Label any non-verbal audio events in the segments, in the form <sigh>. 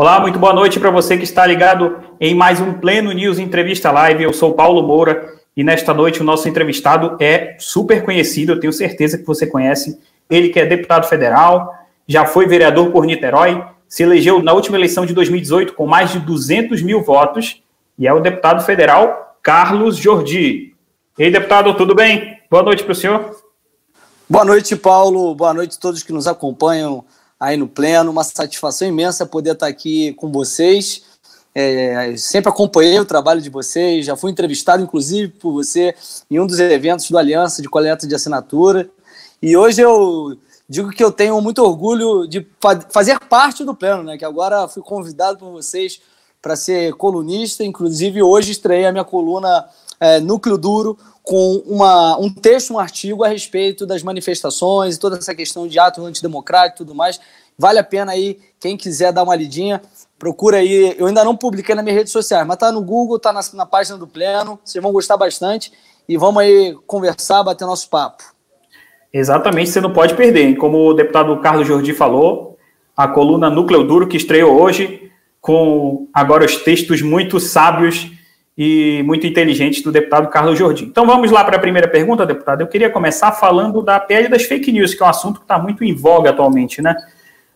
Olá, muito boa noite para você que está ligado em mais um Pleno News Entrevista Live. Eu sou Paulo Moura e nesta noite o nosso entrevistado é super conhecido, eu tenho certeza que você conhece. Ele que é deputado federal, já foi vereador por Niterói, se elegeu na última eleição de 2018 com mais de 200 mil votos e é o deputado federal Carlos Jordi. Ei, deputado, tudo bem? Boa noite para o senhor. Boa noite, Paulo. Boa noite a todos que nos acompanham aí no Pleno. Uma satisfação imensa poder estar aqui com vocês. É, sempre acompanhei o trabalho de vocês, já fui entrevistado, inclusive, por você em um dos eventos do Aliança de Coleta de Assinatura. E hoje eu digo que eu tenho muito orgulho de fazer parte do Pleno, né? Que agora fui convidado por vocês para ser colunista. Inclusive, hoje estreiei a minha coluna é, Núcleo Duro, com uma, um texto, um artigo a respeito das manifestações toda essa questão de ato antidemocrático e tudo mais. Vale a pena aí, quem quiser dar uma lidinha, procura aí. Eu ainda não publiquei nas minhas redes sociais, mas tá no Google, tá na, na página do Pleno, vocês vão gostar bastante e vamos aí conversar, bater nosso papo. Exatamente, você não pode perder. Hein? Como o deputado Carlos Jordi falou, a coluna Núcleo Duro que estreou hoje, com agora os textos muito sábios e muito inteligente do deputado Carlos Jordi. Então vamos lá para a primeira pergunta, deputado. Eu queria começar falando da PL das fake news, que é um assunto que está muito em voga atualmente, né?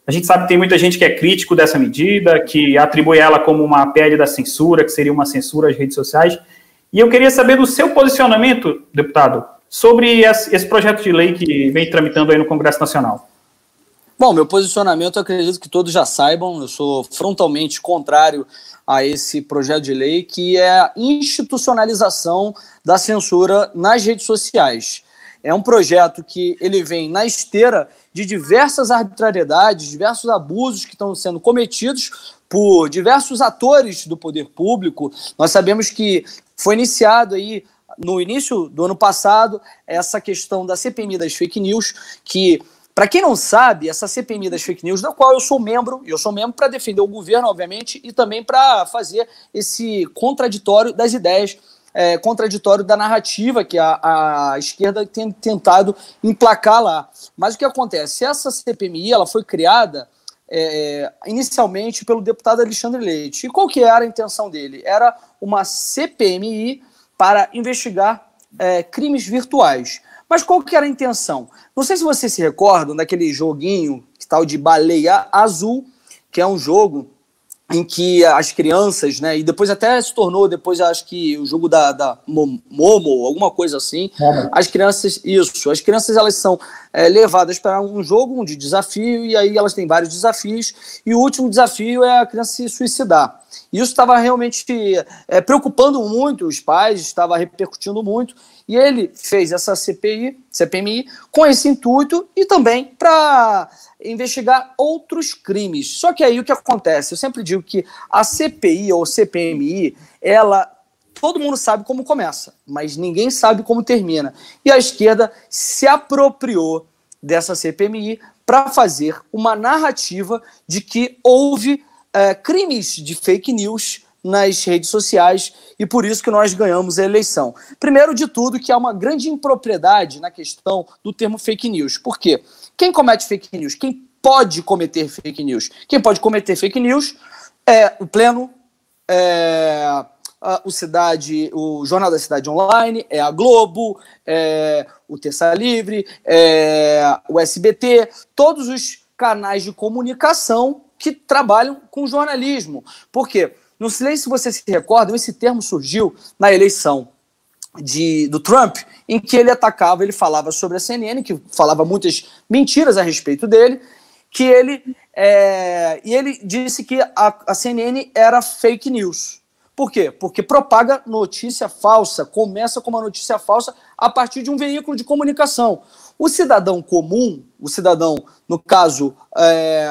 A gente sabe que tem muita gente que é crítico dessa medida, que atribui ela como uma PL da censura, que seria uma censura às redes sociais. E eu queria saber do seu posicionamento, deputado, sobre esse projeto de lei que vem tramitando aí no Congresso Nacional. Bom, meu posicionamento acredito que todos já saibam, eu sou frontalmente contrário a esse projeto de lei, que é a institucionalização da censura nas redes sociais. É um projeto que ele vem na esteira de diversas arbitrariedades, diversos abusos que estão sendo cometidos por diversos atores do poder público. Nós sabemos que foi iniciado aí no início do ano passado essa questão da CPMI das fake news, que para quem não sabe, essa CPMI das fake news, da qual eu sou membro, eu sou membro para defender o governo, obviamente, e também para fazer esse contraditório das ideias, é, contraditório da narrativa que a, a, esquerda tem tentado emplacar lá. Mas o que acontece? Essa CPMI ela foi criada é, inicialmente pelo deputado Alexandre Leite. E qual que era a intenção dele? Era uma CPMI para investigar é, crimes virtuais. Mas qual que era a intenção? Não sei se vocês se recordam daquele joguinho tal de baleia azul, que é um jogo em que as crianças, né, e depois até se tornou, depois acho que o jogo da, da Momo, alguma coisa assim, é. as crianças, isso, as crianças elas são é, levadas para um jogo de desafio, e aí elas têm vários desafios, e o último desafio é a criança se suicidar. Isso estava realmente é, preocupando muito os pais, estava repercutindo muito, e ele fez essa CPI, CPMI com esse intuito e também para investigar outros crimes. Só que aí o que acontece? Eu sempre digo que a CPI ou CPMI, ela todo mundo sabe como começa, mas ninguém sabe como termina. E a esquerda se apropriou dessa CPMI para fazer uma narrativa de que houve é, crimes de fake news nas redes sociais e por isso que nós ganhamos a eleição. Primeiro de tudo, que há uma grande impropriedade na questão do termo fake news. Por quê? Quem comete fake news? Quem pode cometer fake news? Quem pode cometer fake news é o Pleno, é o Cidade, o Jornal da Cidade Online, é a Globo, é o Terça Livre, é o SBT, todos os canais de comunicação que trabalham com jornalismo. Por quê? Não sei se vocês se recordam, esse termo surgiu na eleição de, do Trump, em que ele atacava, ele falava sobre a CNN, que falava muitas mentiras a respeito dele, que ele é, e ele disse que a, a CNN era fake news. Por quê? Porque propaga notícia falsa, começa com uma notícia falsa a partir de um veículo de comunicação. O cidadão comum, o cidadão, no caso, é,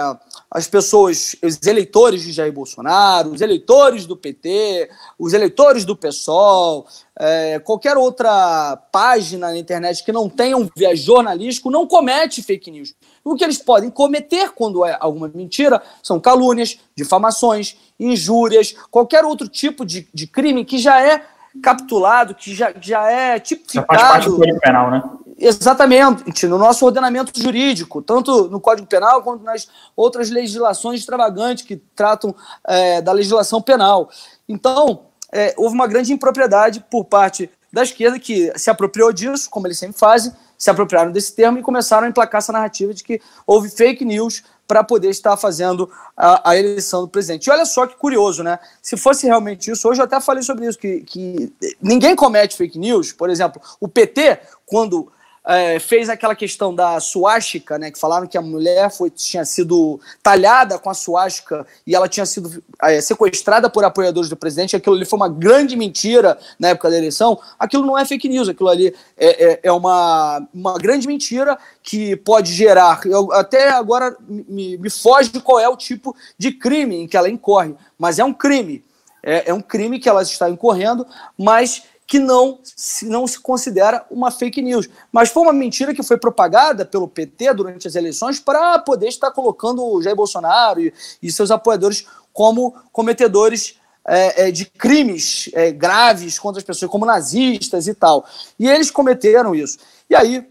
as pessoas, os eleitores de Jair Bolsonaro, os eleitores do PT, os eleitores do PSOL, é, qualquer outra página na internet que não tenha um viés jornalístico não comete fake news. O que eles podem cometer quando é alguma mentira são calúnias, difamações, injúrias, qualquer outro tipo de, de crime que já é capitulado, que já, já é tipificado. Já faz parte do Código Penal, né? Exatamente, no nosso ordenamento jurídico, tanto no Código Penal quanto nas outras legislações extravagantes que tratam é, da legislação penal. Então, é, houve uma grande impropriedade por parte da esquerda que se apropriou disso, como eles sempre fazem, se apropriaram desse termo e começaram a emplacar essa narrativa de que houve fake news para poder estar fazendo a, a, eleição do presidente. E olha só que curioso, né? Se fosse realmente isso, hoje eu até falei sobre isso, que, que ninguém comete fake news. Por exemplo, o PT, quando é, fez aquela questão da suástica, né, que falaram que a mulher foi, tinha sido talhada com a suástica e ela tinha sido é, sequestrada por apoiadores do presidente, aquilo ali foi uma grande mentira na época da eleição, aquilo não é fake news, aquilo ali é, é, é uma, uma grande mentira que pode gerar, eu, até agora me, me foge qual é o tipo de crime em que ela incorre, mas é um crime, é, é um crime que ela está incorrendo, mas que não se, não se considera uma fake news. Mas foi uma mentira que foi propagada pelo PT durante as eleições para poder estar colocando o Jair Bolsonaro e, e seus apoiadores como cometedores é, é, de crimes é, graves contra as pessoas, como nazistas e tal. E eles cometeram isso. E aí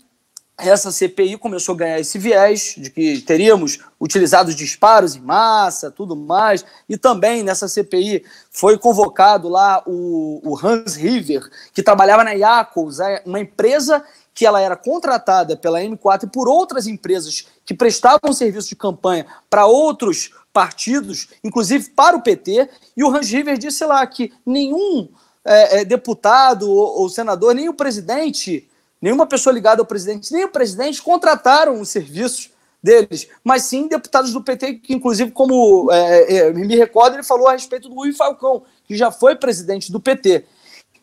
essa CPI começou a ganhar esse viés de que teríamos utilizado disparos em massa, tudo mais, e também nessa CPI foi convocado lá o, o Hans River, que trabalhava na Iacos, é uma empresa que ela era contratada pela M4 e por outras empresas que prestavam serviço de campanha para outros partidos, inclusive para o PT, e o Hans River disse lá que nenhum é, é, deputado ou, ou senador, nem o presidente Nenhuma pessoa ligada ao presidente, nem o presidente contrataram os serviços deles, mas sim deputados do PT, que inclusive, como é, é, me recordo, ele falou a respeito do Rui Falcão, que já foi presidente do PT.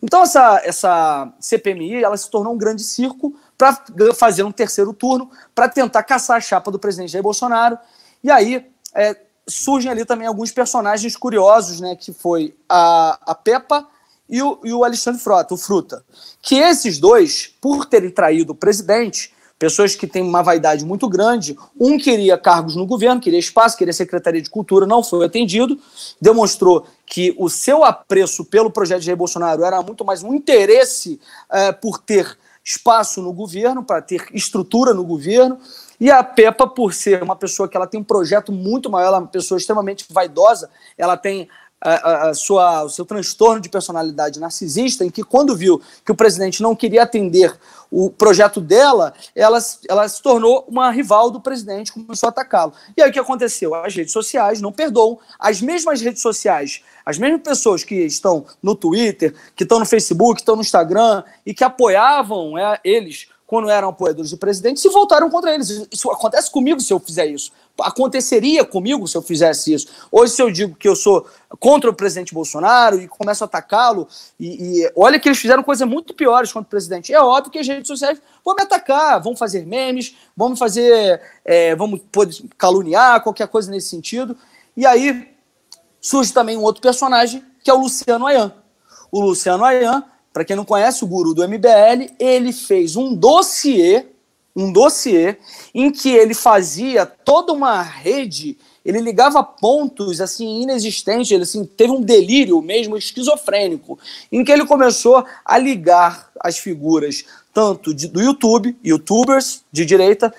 Então essa, essa CPMI ela se tornou um grande circo para fazer um terceiro turno, para tentar caçar a chapa do presidente Jair Bolsonaro. E aí é, surgem ali também alguns personagens curiosos, né, que foi a, a Peppa, e o, e o Alexandre Frota, o Fruta. Que esses dois, por terem traído o presidente, pessoas que têm uma vaidade muito grande, um queria cargos no governo, queria espaço, queria Secretaria de Cultura, não foi atendido, demonstrou que o seu apreço pelo projeto de Jair Bolsonaro era muito mais um interesse é, por ter espaço no governo, para ter estrutura no governo, e a Peppa, por ser uma pessoa que ela tem um projeto muito maior, ela é uma pessoa extremamente vaidosa, ela tem a, a, sua, o seu transtorno de personalidade narcisista, em que quando viu que o presidente não queria atender o projeto dela, ela, ela se tornou uma rival do presidente, começou a atacá-lo. E aí o que aconteceu? As redes sociais não perdoam, as mesmas redes sociais, as mesmas pessoas que estão no Twitter, que estão no Facebook, que estão no Instagram e que apoiavam é, eles quando eram apoiadores do presidente, se voltaram contra eles. Isso acontece comigo se eu fizer isso. Aconteceria comigo se eu fizesse isso. Hoje, se eu digo que eu sou contra o presidente Bolsonaro e começo a atacá-lo, e, e, olha que eles fizeram coisas muito piores contra o presidente. É óbvio que as redes sociais vão me atacar, vão fazer memes, vão fazer. É, vamos caluniar, qualquer coisa nesse sentido. E aí surge também um outro personagem, que é o Luciano Ayan. O Luciano Ayan para quem não conhece o guru do MBL, ele fez um dossiê, um dossiê em que ele fazia toda uma rede, ele ligava pontos assim inexistentes, ele assim, teve um delírio mesmo esquizofrênico, em que ele começou a ligar as figuras tanto de, do YouTube, youtubers de direita,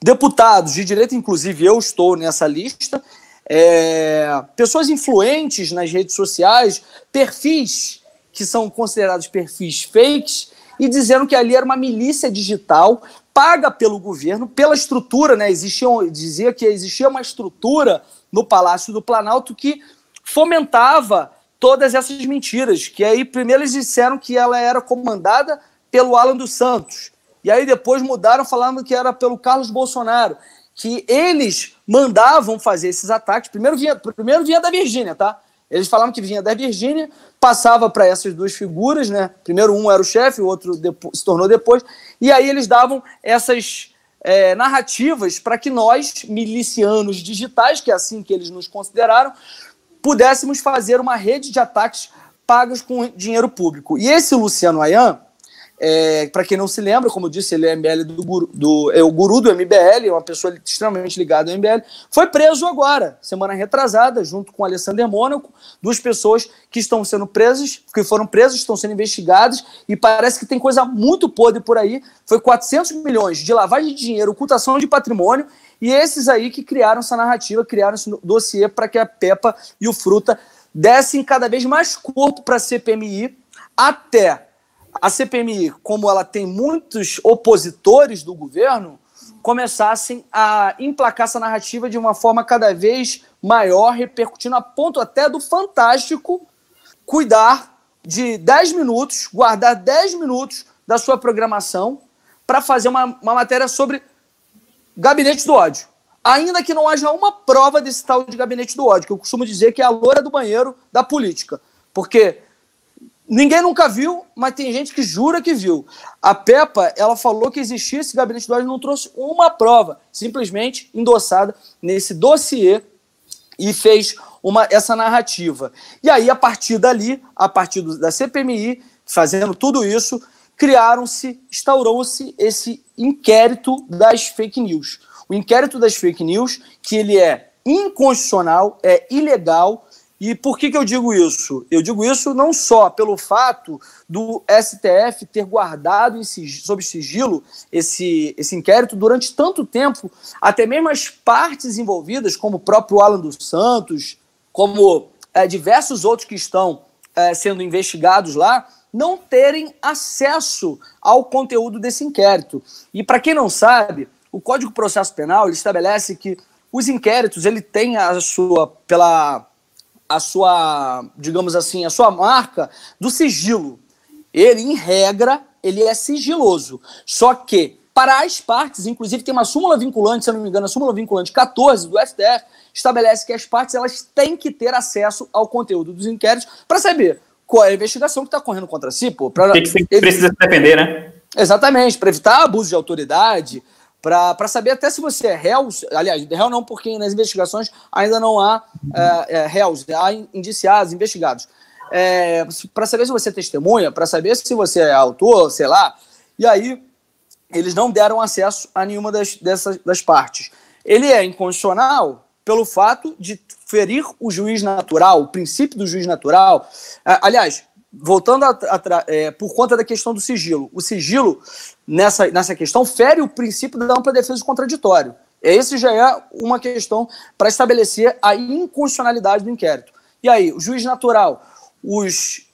deputados de direita, inclusive eu estou nessa lista, é, pessoas influentes nas redes sociais, perfis que são considerados perfis fakes, e dizendo que ali era uma milícia digital paga pelo governo, pela estrutura, né? Existia, dizia que existia uma estrutura no Palácio do Planalto que fomentava todas essas mentiras. Que aí primeiro eles disseram que ela era comandada pelo Alan dos Santos. E aí depois mudaram falando que era pelo Carlos Bolsonaro. Que eles mandavam fazer esses ataques. Primeiro vinha, primeiro vinha da Virgínia, tá? Eles falavam que vinha da Virgínia, passava para essas duas figuras, né? Primeiro um era o chefe, o outro se tornou depois, e aí eles davam essas é, narrativas para que nós, milicianos digitais, que é assim que eles nos consideraram, pudéssemos fazer uma rede de ataques pagos com dinheiro público. E esse Luciano Ayan, É, para quem não se lembra, como eu disse, ele é MBL do, guru, do é o guru do MBL, é uma pessoa extremamente ligada ao MBL. Foi preso agora, semana retrasada, junto com Alessandro Mônaco, duas pessoas que estão sendo presas, que foram presas, estão sendo investigadas e parece que tem coisa muito podre por aí. Foi 400 milhões de lavagem de dinheiro, ocultação de patrimônio e esses aí que criaram essa narrativa, criaram esse dossiê para que a Peppa e o Fruta dessem cada vez mais corpo para a CPMI até a CPMI, como ela tem muitos opositores do governo, começassem a emplacar essa narrativa de uma forma cada vez maior, repercutindo a ponto até do Fantástico cuidar de 10 minutos, guardar 10 minutos da sua programação para fazer uma, uma matéria sobre gabinete do ódio. Ainda que não haja uma prova desse tal de gabinete do ódio, que eu costumo dizer que é a loura do banheiro da política. Porque Ninguém nunca viu, mas tem gente que jura que viu. A Peppa, ela falou que existia esse gabinete do ódio, não trouxe uma prova, simplesmente endossada nesse dossiê e fez uma, essa narrativa. E aí, a partir dali, a partir do, da CPMI, fazendo tudo isso, criaram-se, instaurou-se esse inquérito das fake news. O inquérito das fake news, que ele é inconstitucional, é ilegal, e por que, que eu digo isso? Eu digo isso não só pelo fato do STF ter guardado sigilo, sob sigilo esse, esse inquérito durante tanto tempo, até mesmo as partes envolvidas, como o próprio Alan dos Santos, como é, diversos outros que estão é, sendo investigados lá, não terem acesso ao conteúdo desse inquérito. E para quem não sabe, o Código de Processo Penal estabelece que os inquéritos ele tem a sua pela a sua, digamos assim, a sua marca do sigilo. Ele, em regra, ele é sigiloso. Só que, para as partes, inclusive tem uma súmula vinculante, se eu não me engano, a súmula vinculante 14 do STF, estabelece que as partes elas têm que ter acesso ao conteúdo dos inquéritos para saber qual é a investigação que está correndo contra si. Pô, pra, que, precisa se defender, né? Exatamente, para evitar abuso de autoridade, para saber até se você é réu, aliás, réu não, porque nas investigações ainda não há é, é, réus, há indiciados, investigados. É, para saber se você é testemunha, para saber se você é autor, sei lá, e aí eles não deram acesso a nenhuma das, dessas, das partes. Ele é inconstitucional pelo fato de ferir o juiz natural, o princípio do juiz natural. É, aliás, voltando a, é, por conta da questão do sigilo. O sigilo, nessa, nessa questão, fere o princípio da ampla defesa do contraditório. Esse já é uma questão para estabelecer a inconstitucionalidade do inquérito. E aí, o juiz natural, os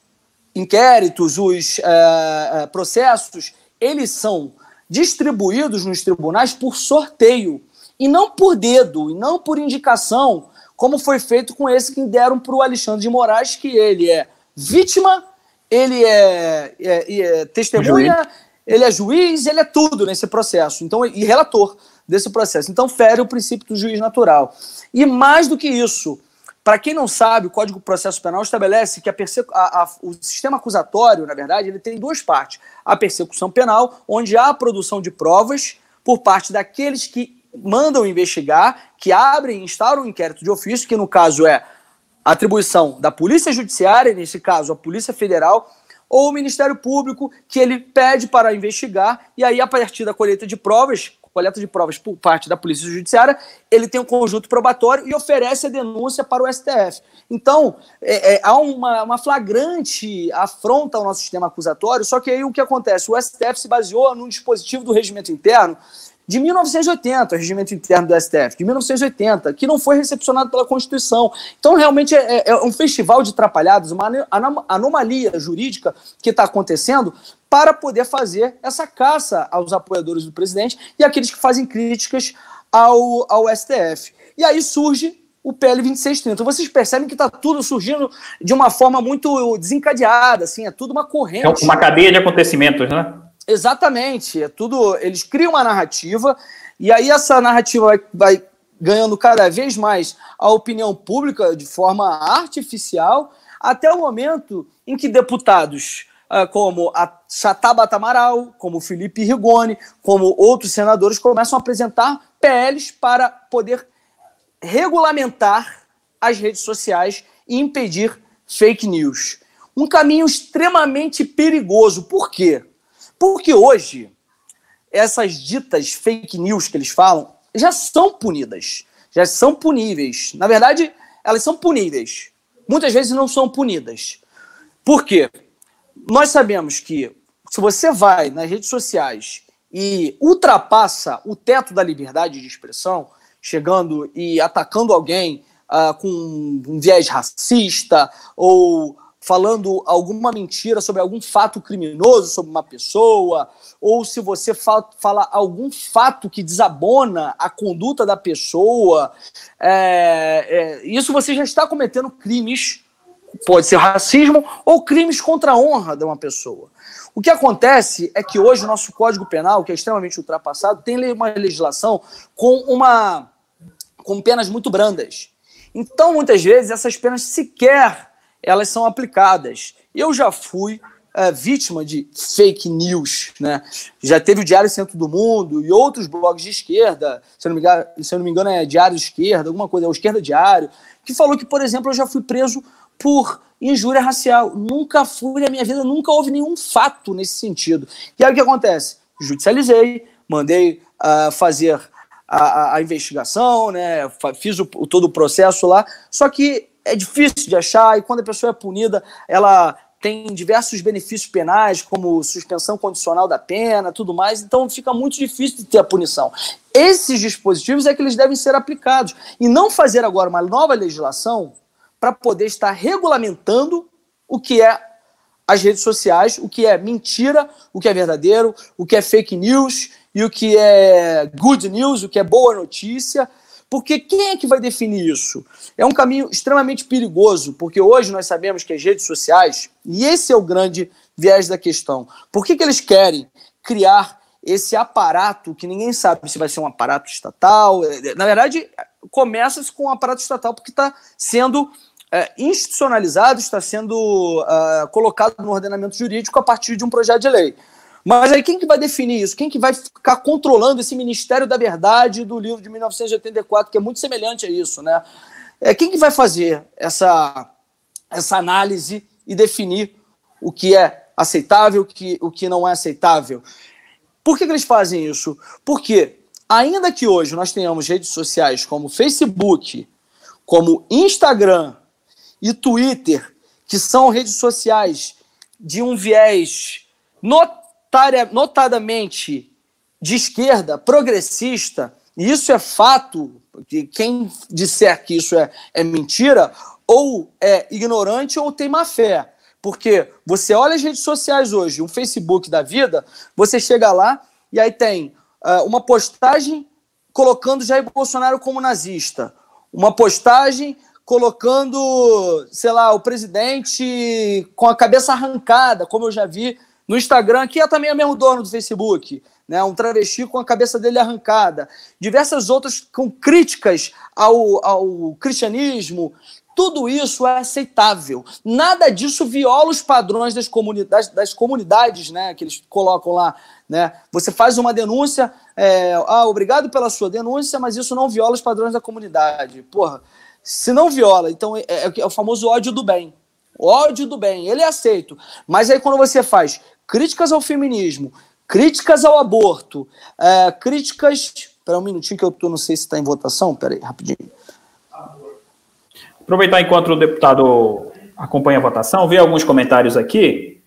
inquéritos, os é, é processos, eles são distribuídos nos tribunais por sorteio, e não por dedo, e não por indicação, como foi feito com esse que deram para o Alexandre de Moraes, que ele é vítima ele é, é, é testemunha, juiz. ele é juiz, ele é tudo nesse processo. Então, e relator desse processo. Então, fere o princípio do juiz natural. E mais do que isso, para quem não sabe, o Código de Processo Penal estabelece que a a, a, o sistema acusatório, na verdade, ele tem duas partes. A persecução penal, onde há a produção de provas por parte daqueles que mandam investigar, que abrem e instauram um inquérito de ofício, que no caso é atribuição da Polícia Judiciária, nesse caso a Polícia Federal, ou o Ministério Público, que ele pede para investigar, e aí, a partir da colheita de provas, coleta de provas por parte da Polícia Judiciária, ele tem um conjunto probatório e oferece a denúncia para o STF. Então, é, é, há uma, uma, flagrante afronta ao nosso sistema acusatório, só que aí o que acontece? O STF se baseou num dispositivo do regimento interno de 1980, o regimento interno do STF, de 1980, que não foi recepcionado pela Constituição. Então, realmente, é, é, é um festival de trapalhadas, uma anomalia jurídica que está acontecendo para poder fazer essa caça aos apoiadores do presidente e aqueles que fazem críticas ao, ao STF. E aí surge o PL 2630. Vocês percebem que está tudo surgindo de uma forma muito desencadeada, assim, é tudo uma corrente. É uma cadeia de acontecimentos, né? Exatamente. É tudo. Eles criam uma narrativa e aí essa narrativa vai, vai ganhando cada vez mais a opinião pública de forma artificial, até o momento em que deputados uh, como a Chatabata Amaral, como Felipe Rigoni, como outros senadores começam a apresentar PLs para poder regulamentar as redes sociais e impedir fake news. Um caminho extremamente perigoso. Por quê? Porque hoje, essas ditas fake news que eles falam já são punidas, já são puníveis. Na verdade, elas são puníveis. Muitas vezes não são punidas. Por quê? Nós sabemos que se você vai nas redes sociais e ultrapassa o teto da liberdade de expressão, chegando e atacando alguém uh, com um viés racista ou falando alguma mentira sobre algum fato criminoso sobre uma pessoa, ou se você fa fala algum fato que desabona a conduta da pessoa, é, é, isso você já está cometendo crimes, pode ser racismo ou crimes contra a honra de uma pessoa. O que acontece é que hoje o nosso Código Penal, que é extremamente ultrapassado, tem uma legislação com uma com penas muito brandas. Então, muitas vezes, essas penas sequer elas são aplicadas. Eu já fui é, vítima de fake news, né? Já teve o Diário Centro do Mundo e outros blogs de esquerda, se eu não me engano, se não me engano é Diário Esquerda, alguma coisa, é o Esquerda Diário, que falou que, por exemplo, eu já fui preso por injúria racial. Nunca fui na minha vida, nunca houve nenhum fato nesse sentido. E aí o que acontece? Judicializei, mandei uh, fazer a, a, a, investigação, né? Fiz o, todo o processo lá, só que é difícil de achar e quando a pessoa é punida, ela tem diversos benefícios penais, como suspensão condicional da pena, tudo mais, então fica muito difícil de ter a punição. Esses dispositivos é que eles devem ser aplicados e não fazer agora uma nova legislação para poder estar regulamentando o que é as redes sociais, o que é mentira, o que é verdadeiro, o que é fake news e o que é good news, o que é boa notícia, porque quem é que vai definir isso? É um caminho extremamente perigoso, porque hoje nós sabemos que as redes sociais, e esse é o grande viés da questão, por que, que eles querem criar esse aparato que ninguém sabe se vai ser um aparato estatal? Na verdade, começa-se com um aparato estatal porque está sendo é, institucionalizado, está sendo uh, colocado no ordenamento jurídico a partir de um projeto de lei. Mas aí quem que vai definir isso? Quem que vai ficar controlando esse Ministério da Verdade do livro de 1984, que é muito semelhante a isso, né? É, quem que vai fazer essa, essa análise e definir o que é aceitável, o que, o que não é aceitável? Por que, que eles fazem isso? Porque, ainda que hoje nós tenhamos redes sociais como Facebook, como Instagram e Twitter, que são redes sociais de um viés notável, notadamente de esquerda, progressista, e isso é fato, que quem disser que isso é, é mentira, ou é ignorante ou tem má fé. Porque você olha as redes sociais hoje, um Facebook da vida, você chega lá e aí tem uh, uma postagem colocando Jair Bolsonaro como nazista, uma postagem colocando, sei lá, o presidente com a cabeça arrancada, como eu já vi no Instagram, que é também o mesmo dono do Facebook, né? um travesti com a cabeça dele arrancada. Diversas outras com críticas ao, ao cristianismo. Tudo isso é aceitável. Nada disso viola os padrões das comunidades, das comunidades né, que eles colocam lá. Né? Você faz uma denúncia, é, ah, obrigado pela sua denúncia, mas isso não viola os padrões da comunidade. Porra, se não viola, então é, é, é o famoso ódio do bem. ódio do bem, ele é aceito. Mas aí quando você faz críticas ao feminismo, críticas ao aborto, é, críticas. Espera um minutinho que eu tô, não sei se está em votação. Espera aí, rapidinho. Aproveitar enquanto o deputado acompanha a votação, ver alguns comentários aqui.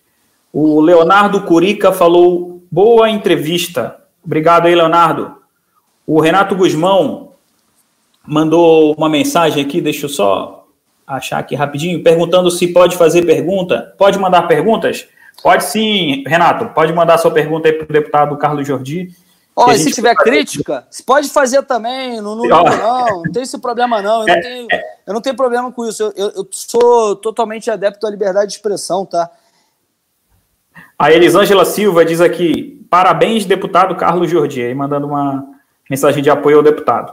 O Leonardo Curica falou: boa entrevista. Obrigado aí, Leonardo. O Renato Guzmão mandou uma mensagem aqui, deixa eu só achar aqui rapidinho, perguntando se pode fazer pergunta. Pode mandar perguntas? Pode sim, Renato, pode mandar sua pergunta aí para o deputado Carlos Jordi. Ó, e se tiver crítica, você pode fazer também, não, não, não, não tem esse problema não, eu não é, tenho, é. eu não tenho problema com isso, eu, eu, eu, sou totalmente adepto à liberdade de expressão, tá? A Elisângela Silva diz aqui, parabéns, deputado Carlos Jordi, aí mandando uma mensagem de apoio ao deputado.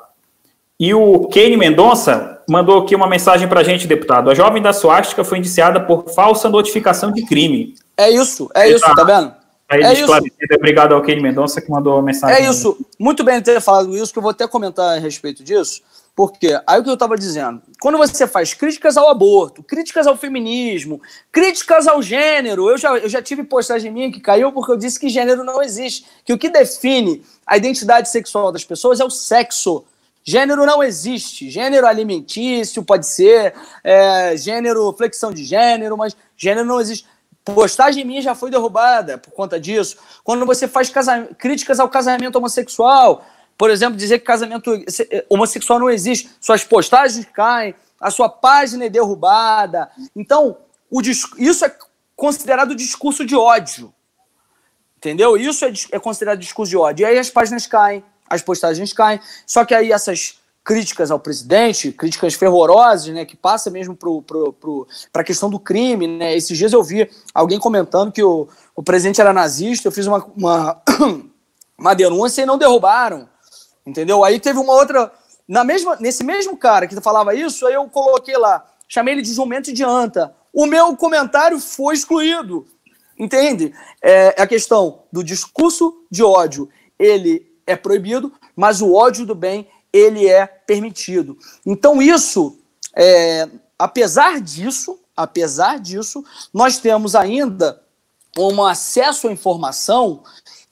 E o Kane Mendonça mandou aqui uma mensagem para a gente, deputado. A jovem da Suástica foi indiciada por falsa notificação de crime. É isso, é isso, tá, vendo? é isso. Obrigado ao Kane Mendonça que mandou a mensagem. É isso. Muito bem ter falado isso, que eu vou até comentar a respeito disso. Porque aí o que eu estava dizendo, quando você faz críticas ao aborto, críticas ao feminismo, críticas ao gênero, eu já, eu já tive postagem minha que caiu porque eu disse que gênero não existe, que o que define a identidade sexual das pessoas é o sexo. Gênero não existe. Gênero alimentício pode ser, é, gênero, flexão de gênero, mas gênero não existe. Postagem minha já foi derrubada por conta disso. Quando você faz críticas ao casamento homossexual, por exemplo, dizer que casamento eh, homossexual não existe, suas postagens caem, a sua página é derrubada. Então, isso é considerado discurso de ódio. Entendeu? Isso é, é considerado discurso de ódio. E aí as páginas caem, as postagens caem. Só que aí essas críticas ao presidente, críticas fervorosas, né, que passa mesmo para a questão do crime. Né? Esses dias eu vi alguém comentando que o, o presidente era nazista, eu fiz uma, uma, <clears throat> uma denúncia e não derrubaram. Entendeu? Aí teve uma outra. Na mesma, nesse mesmo cara que falava isso, aí eu coloquei lá, chamei ele de jumento de anta. O meu comentário foi excluído. Entende? É, é a questão do discurso de ódio, ele é proibido, mas o ódio do bem, ele é permitido. Então, isso, é, apesar disso, apesar disso, nós temos ainda um acesso à informação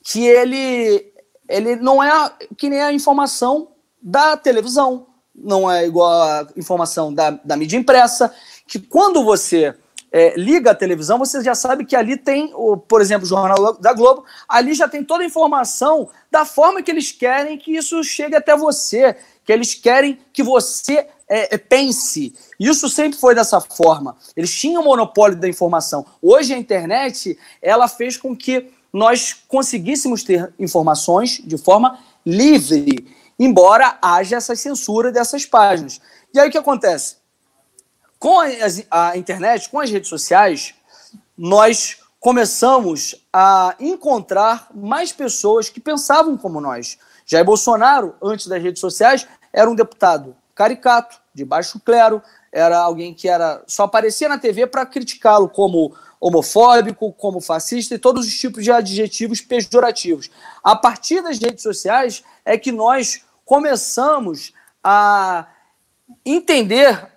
que ele ele não é que nem a informação da televisão, não é igual a informação da, da mídia impressa, que quando você é, liga a televisão, você já sabe que ali tem, o, por exemplo, o Jornal da Globo, ali já tem toda a informação da forma que eles querem que isso chegue até você, que eles querem que você é, é, pense. Isso sempre foi dessa forma. Eles tinham o monopólio da informação. Hoje a internet, ela fez com que nós conseguíssemos ter informações de forma livre, embora haja essa censura dessas páginas. E aí o que acontece? Com a, internet, com as redes sociais, nós começamos a encontrar mais pessoas que pensavam como nós. Jair Bolsonaro, antes das redes sociais, era um deputado caricato, de baixo clero, era alguém que era só aparecia na TV para criticá-lo como homofóbico, como fascista e todos os tipos de adjetivos pejorativos. A partir das redes sociais é que nós começamos a entender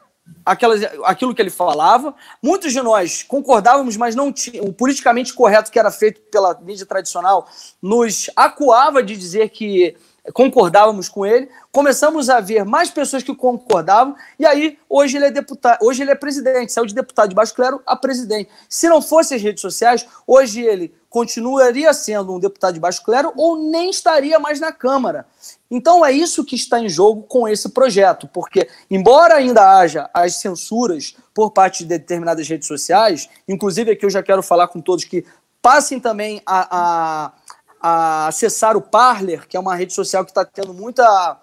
aquelas, aquilo que ele falava. Muitos de nós concordávamos, mas não tinha, o politicamente correto que era feito pela mídia tradicional nos acuava de dizer que concordávamos com ele, começamos a ver mais pessoas que concordavam, e aí hoje ele é deputado, hoje ele é presidente, saiu de deputado de baixo clero a presidente. Se não fosse as redes sociais, hoje ele continuaria sendo um deputado de baixo clero ou nem estaria mais na Câmara. Então é isso que está em jogo com esse projeto, porque embora ainda haja as censuras por parte de determinadas redes sociais, inclusive aqui eu já quero falar com todos que passem também a, a a acessar o Parler, que é uma rede social que está tendo muita,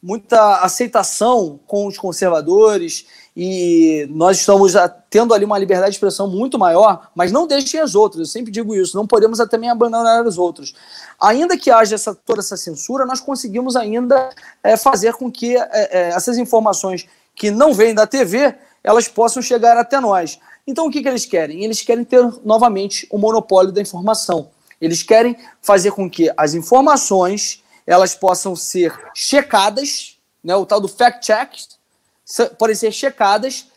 muita aceitação com os conservadores e nós estamos tendo ali uma liberdade de expressão muito maior, mas não deixem as outras, eu sempre digo isso, não podemos também abandonar os outros. Ainda que haja essa, toda essa censura, nós conseguimos ainda é, fazer com que é, é, essas informações que não vêm da TV, elas possam chegar até nós. Então o que, que eles querem? Eles querem ter novamente o monopólio da informação. Eles querem fazer com que as informações elas possam ser checadas, né, o tal do fact-check, podem ser checadas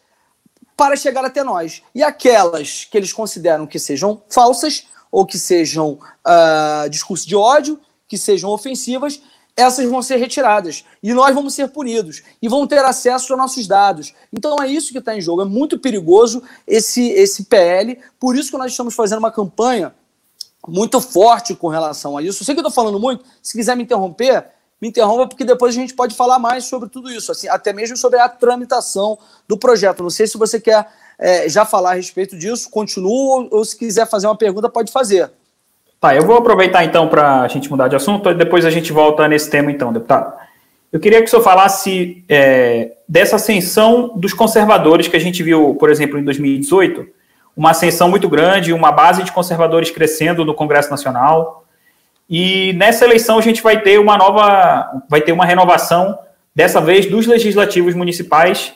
para chegar até nós. E aquelas que eles consideram que sejam falsas ou que sejam uh, discurso de ódio, que sejam ofensivas, essas vão ser retiradas e nós vamos ser punidos e vão ter acesso aos nossos dados. Então é isso que está em jogo. É muito perigoso esse, esse PL, por isso que nós estamos fazendo uma campanha muito forte com relação a isso. Eu sei que eu estou falando muito, se quiser me interromper, me interrompa, porque depois a gente pode falar mais sobre tudo isso, assim, até mesmo sobre a tramitação do projeto. Não sei se você quer é, já falar a respeito disso, continua, ou, ou, se quiser fazer uma pergunta, pode fazer. Tá, eu vou aproveitar então para a gente mudar de assunto, e depois a gente volta nesse tema, então, deputado. Eu queria que o senhor falasse é, dessa ascensão dos conservadores que a gente viu, por exemplo, em 2018 uma ascensão muito grande, uma base de conservadores crescendo no Congresso Nacional. E nessa eleição a gente vai ter uma nova, vai ter uma renovação, dessa vez dos legislativos municipais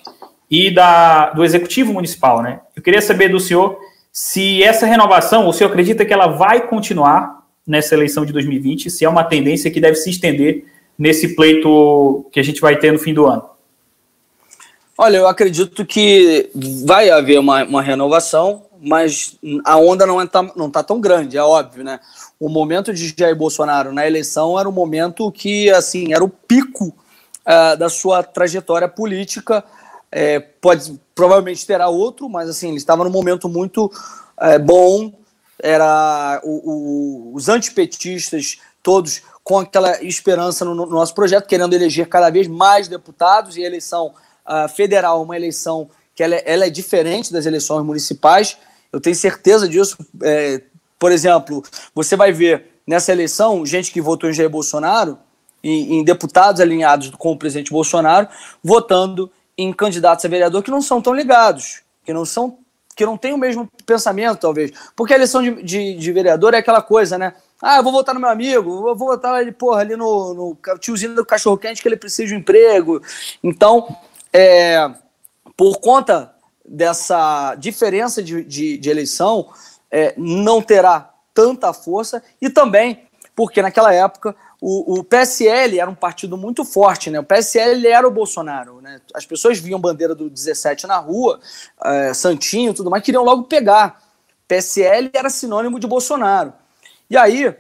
e da, do executivo municipal, né? Eu queria saber do senhor se essa renovação, o senhor acredita que ela vai continuar nessa eleição de 2020, se é uma tendência que deve se estender nesse pleito que a gente vai ter no fim do ano. Olha, eu acredito que vai haver uma, uma renovação, mas a onda não está não tá tão grande, é óbvio, né? O momento de Jair Bolsonaro na eleição era um momento que, assim, era o pico uh, da sua trajetória política. É, pode, provavelmente terá outro, mas assim, ele estava num momento muito é, bom. Era o, o, os antipetistas todos com aquela esperança no, no, nosso projeto, querendo eleger cada vez mais deputados e a eleição uh, federal, uma eleição que ela, é, ela, é diferente das eleições municipais. Eu tenho certeza disso. É, por exemplo, você vai ver nessa eleição gente que votou em Jair Bolsonaro, em, em deputados alinhados com o presidente Bolsonaro, votando em candidatos a vereador que não são tão ligados, que não são que não tem o mesmo pensamento, talvez. Porque a eleição de, de, de vereador é aquela coisa, né? Ah, eu vou votar no meu amigo, eu vou votar ali, porra, ali no, no tiozinho do cachorro-quente que ele precisa de um emprego. Então, é, por conta dessa diferença de, de, de eleição, é, não terá tanta força e também porque naquela época o, o, PSL era um partido muito forte, né? O PSL era o Bolsonaro, né? As pessoas viam bandeira do 17 na rua, é, Santinho, tudo mais, queriam logo pegar. PSL era sinônimo de Bolsonaro. E aí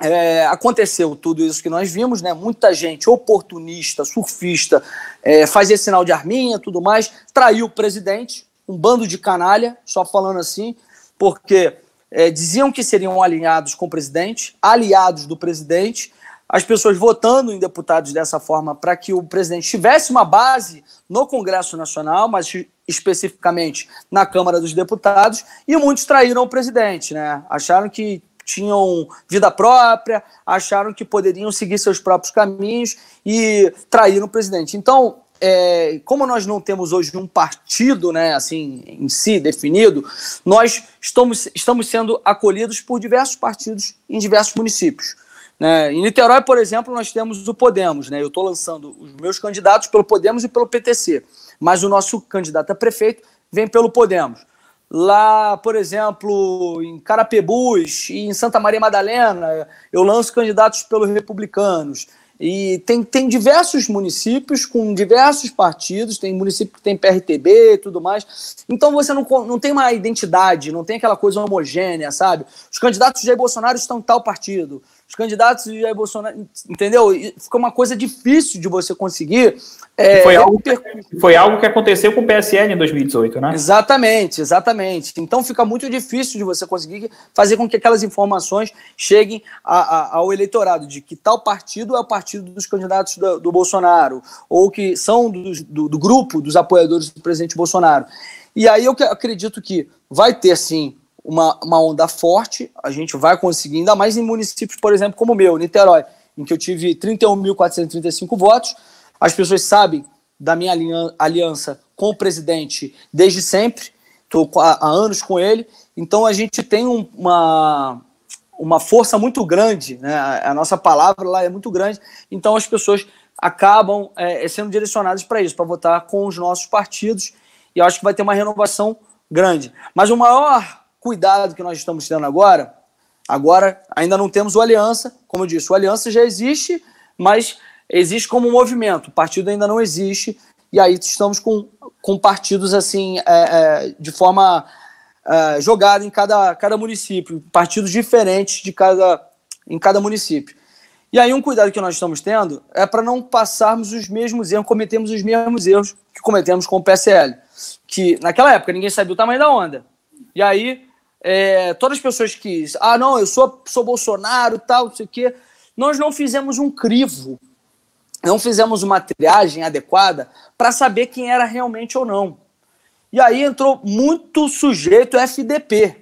é, aconteceu tudo isso que nós vimos, né? Muita gente oportunista, surfista, é, fazia sinal de arminha, tudo mais, traiu o presidente, um bando de canalha, só falando assim, porque é, diziam que seriam alinhados com o presidente, aliados do presidente, as pessoas votando em deputados dessa forma para que o presidente tivesse uma base no Congresso Nacional, mas especificamente na Câmara dos Deputados, e muitos traíram o presidente, né? Acharam que tinham vida própria, acharam que poderiam seguir seus próprios caminhos e traíram o presidente. Então, é, como nós não temos hoje um partido, né, assim, em si definido, nós estamos, estamos sendo acolhidos por diversos partidos em diversos municípios. Né? Em Niterói, por exemplo, nós temos o Podemos. Né? Eu estou lançando os meus candidatos pelo Podemos e pelo PTC, mas o nosso candidato a prefeito vem pelo Podemos. Lá, por exemplo, em Carapebus e em Santa Maria Madalena, eu lanço candidatos pelos republicanos. E tem, tem diversos municípios com diversos partidos, tem município que tem PRTB e tudo mais. Então você não, não tem uma identidade, não tem aquela coisa homogênea, sabe? Os candidatos de Jair Bolsonaro estão em tal partido os candidatos de Jair Bolsonaro, entendeu? E fica uma coisa difícil de você conseguir. É, foi, algo que, foi algo que aconteceu com o PSL em 2018, né? Exatamente, exatamente. Então fica muito difícil de você conseguir fazer com que aquelas informações cheguem a, a, ao eleitorado de que tal partido é o partido dos candidatos do, do Bolsonaro, ou que são do, do, do grupo dos apoiadores do presidente Bolsonaro. E aí eu acredito que vai ter sim uma, uma onda forte, a gente vai conseguir, ainda mais em municípios, por exemplo, como o meu, Niterói, em que eu tive 31.435 votos. As pessoas sabem da minha aliança com o presidente desde sempre, estou há anos com ele, então a gente tem um, uma, uma força muito grande, né? a nossa palavra lá é muito grande, então as pessoas acabam é, sendo direcionadas para isso, para votar com os nossos partidos, e acho que vai ter uma renovação grande. Mas o maior cuidado que nós estamos tendo agora, agora ainda não temos o Aliança, como eu disse, o Aliança já existe, mas existe como movimento, o partido ainda não existe, e aí estamos com, com partidos assim, é, é, de forma é, jogada em cada, cada município, partidos diferentes de cada, em cada município. E aí um cuidado que nós estamos tendo é para não passarmos os mesmos erros, cometemos os mesmos erros que cometemos com o PSL, que naquela época ninguém sabia o tamanho da onda. E aí é, todas as pessoas que. Ah, não, eu sou, sou Bolsonaro tal, não sei o quê. Nós não fizemos um crivo, não fizemos uma triagem adequada para saber quem era realmente ou não. E aí entrou muito sujeito FDP.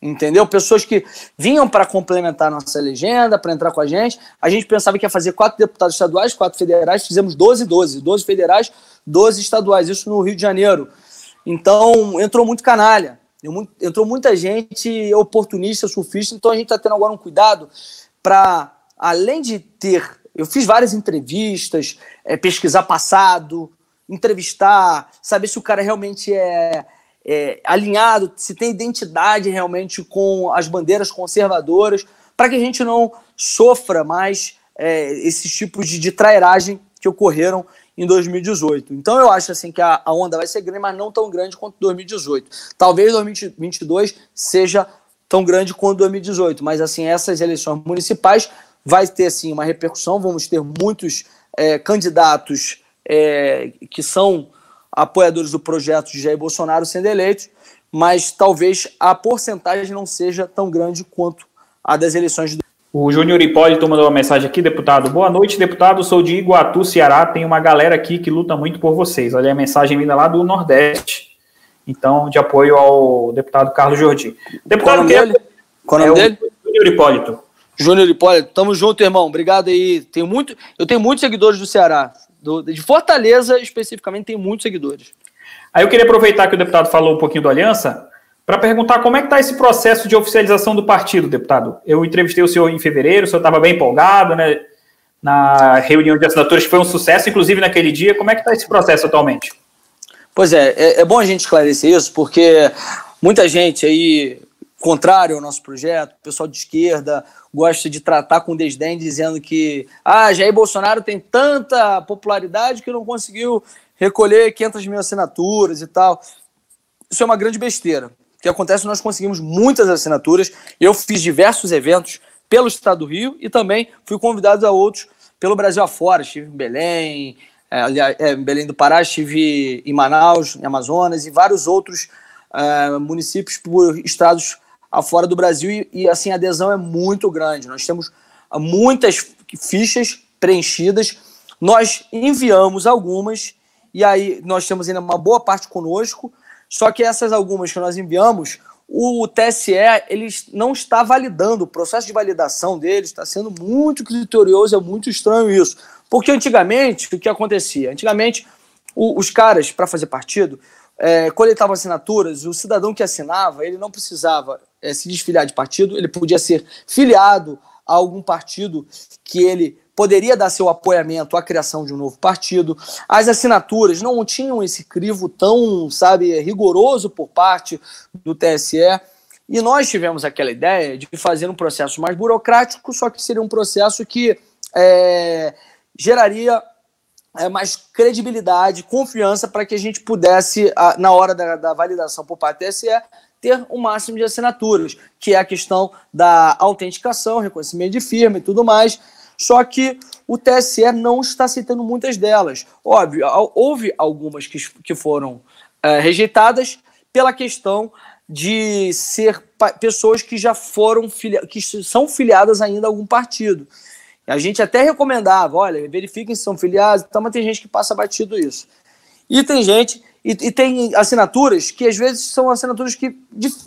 Entendeu? Pessoas que vinham para complementar nossa legenda, para entrar com a gente. A gente pensava que ia fazer quatro deputados estaduais, quatro federais, fizemos 12, 12. 12 federais, 12 estaduais. Isso no Rio de Janeiro. Então, entrou muito canalha. Entrou muita gente oportunista, surfista, então a gente está tendo agora um cuidado para, além de ter. Eu fiz várias entrevistas, é, pesquisar passado, entrevistar, saber se o cara realmente é, é alinhado, se tem identidade realmente com as bandeiras conservadoras, para que a gente não sofra mais é, esses tipos de, de trairagem que ocorreram em 2018. Então eu acho assim que a, a onda vai ser grande, mas não tão grande quanto 2018. Talvez 2022 seja tão grande quanto 2018, mas assim essas eleições municipais vai ter sim uma repercussão. Vamos ter muitos é, candidatos é, que são apoiadores do projeto de Jair Bolsonaro sendo eleitos, mas talvez a porcentagem não seja tão grande quanto a das eleições de o Júnior Hipólito mandou uma mensagem aqui, deputado. Boa noite, deputado. Sou de Iguatu, Ceará. Tem uma galera aqui que luta muito por vocês. Olha a mensagem vinda lá do Nordeste. Então, de apoio ao deputado Carlos Jordi. Deputado, Qual é dele? Qual é o nome dele? Júnior Hipólito. Júnior Hipólito, tamo junto, irmão. Obrigado aí. Tenho muito, eu tenho muitos seguidores do Ceará. Do, de Fortaleza, especificamente, tem muitos seguidores. Aí eu queria aproveitar que o deputado falou um pouquinho do Aliança para perguntar como é que está esse processo de oficialização do partido, deputado. Eu entrevistei o senhor em fevereiro, o senhor estava bem empolgado, né? Na reunião de assinaturas, que foi um sucesso, inclusive naquele dia. Como é que está esse processo atualmente? Pois é, é, é bom a gente esclarecer isso, porque muita gente aí, contrário ao nosso projeto, o pessoal de esquerda, gosta de tratar com desdém, dizendo que ah, Jair Bolsonaro tem tanta popularidade que não conseguiu recolher 500 mil assinaturas e tal. Isso é uma grande besteira. Que acontece? Nós conseguimos muitas assinaturas. Eu fiz diversos eventos pelo estado do Rio e também fui convidado a outros pelo Brasil afora. Estive em Belém, é, é, em Belém do Pará, estive em Manaus, em Amazonas e vários outros é, municípios por estados afora do Brasil e, e, assim a adesão é muito grande. Nós temos muitas fichas preenchidas, nós enviamos algumas e aí nós temos ainda uma boa parte conosco só que essas algumas que nós enviamos, o TSE ele não está validando, o processo de validação deles está sendo muito criterioso, é muito estranho isso. Porque antigamente, o que acontecia? Antigamente, o, os caras, para fazer partido, é, coletavam assinaturas, o cidadão que assinava, ele não precisava é, se desfiliar de partido, ele podia ser filiado a algum partido que ele poderia dar seu apoiamento à criação de um novo partido. As assinaturas não tinham esse crivo tão, sabe, rigoroso por parte do TSE. E nós tivemos aquela ideia de fazer um processo mais burocrático, só que seria um processo que é, geraria é, mais credibilidade, confiança para que a gente pudesse, na hora da, da validação por parte do TSE, ter o máximo de assinaturas, que é a questão da autenticação, reconhecimento de firma e tudo mais. Só que o TSE não está aceitando muitas delas. Óbvio, houve algumas que, que foram é, rejeitadas pela questão de ser pessoas que já foram que são filiadas ainda a algum partido. A gente até recomendava, olha, verifiquem se são filiados, então, mas tem gente que passa batido isso. E tem gente, e, e tem assinaturas que às vezes são assinaturas que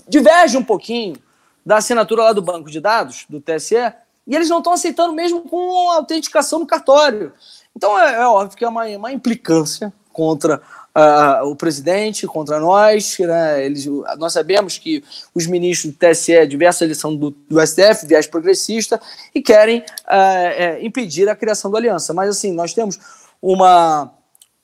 divergem um pouquinho da assinatura lá do banco de dados, do TSE, e eles não estão aceitando mesmo com autenticação no cartório. Então é, é óbvio que é uma, uma implicância contra uh, o presidente, contra nós. Né? Eles, nós sabemos que os ministros do TSE, diversas eles são do, do STF, viés progressista, e querem uh, é, impedir a criação da aliança. Mas assim, nós temos uma,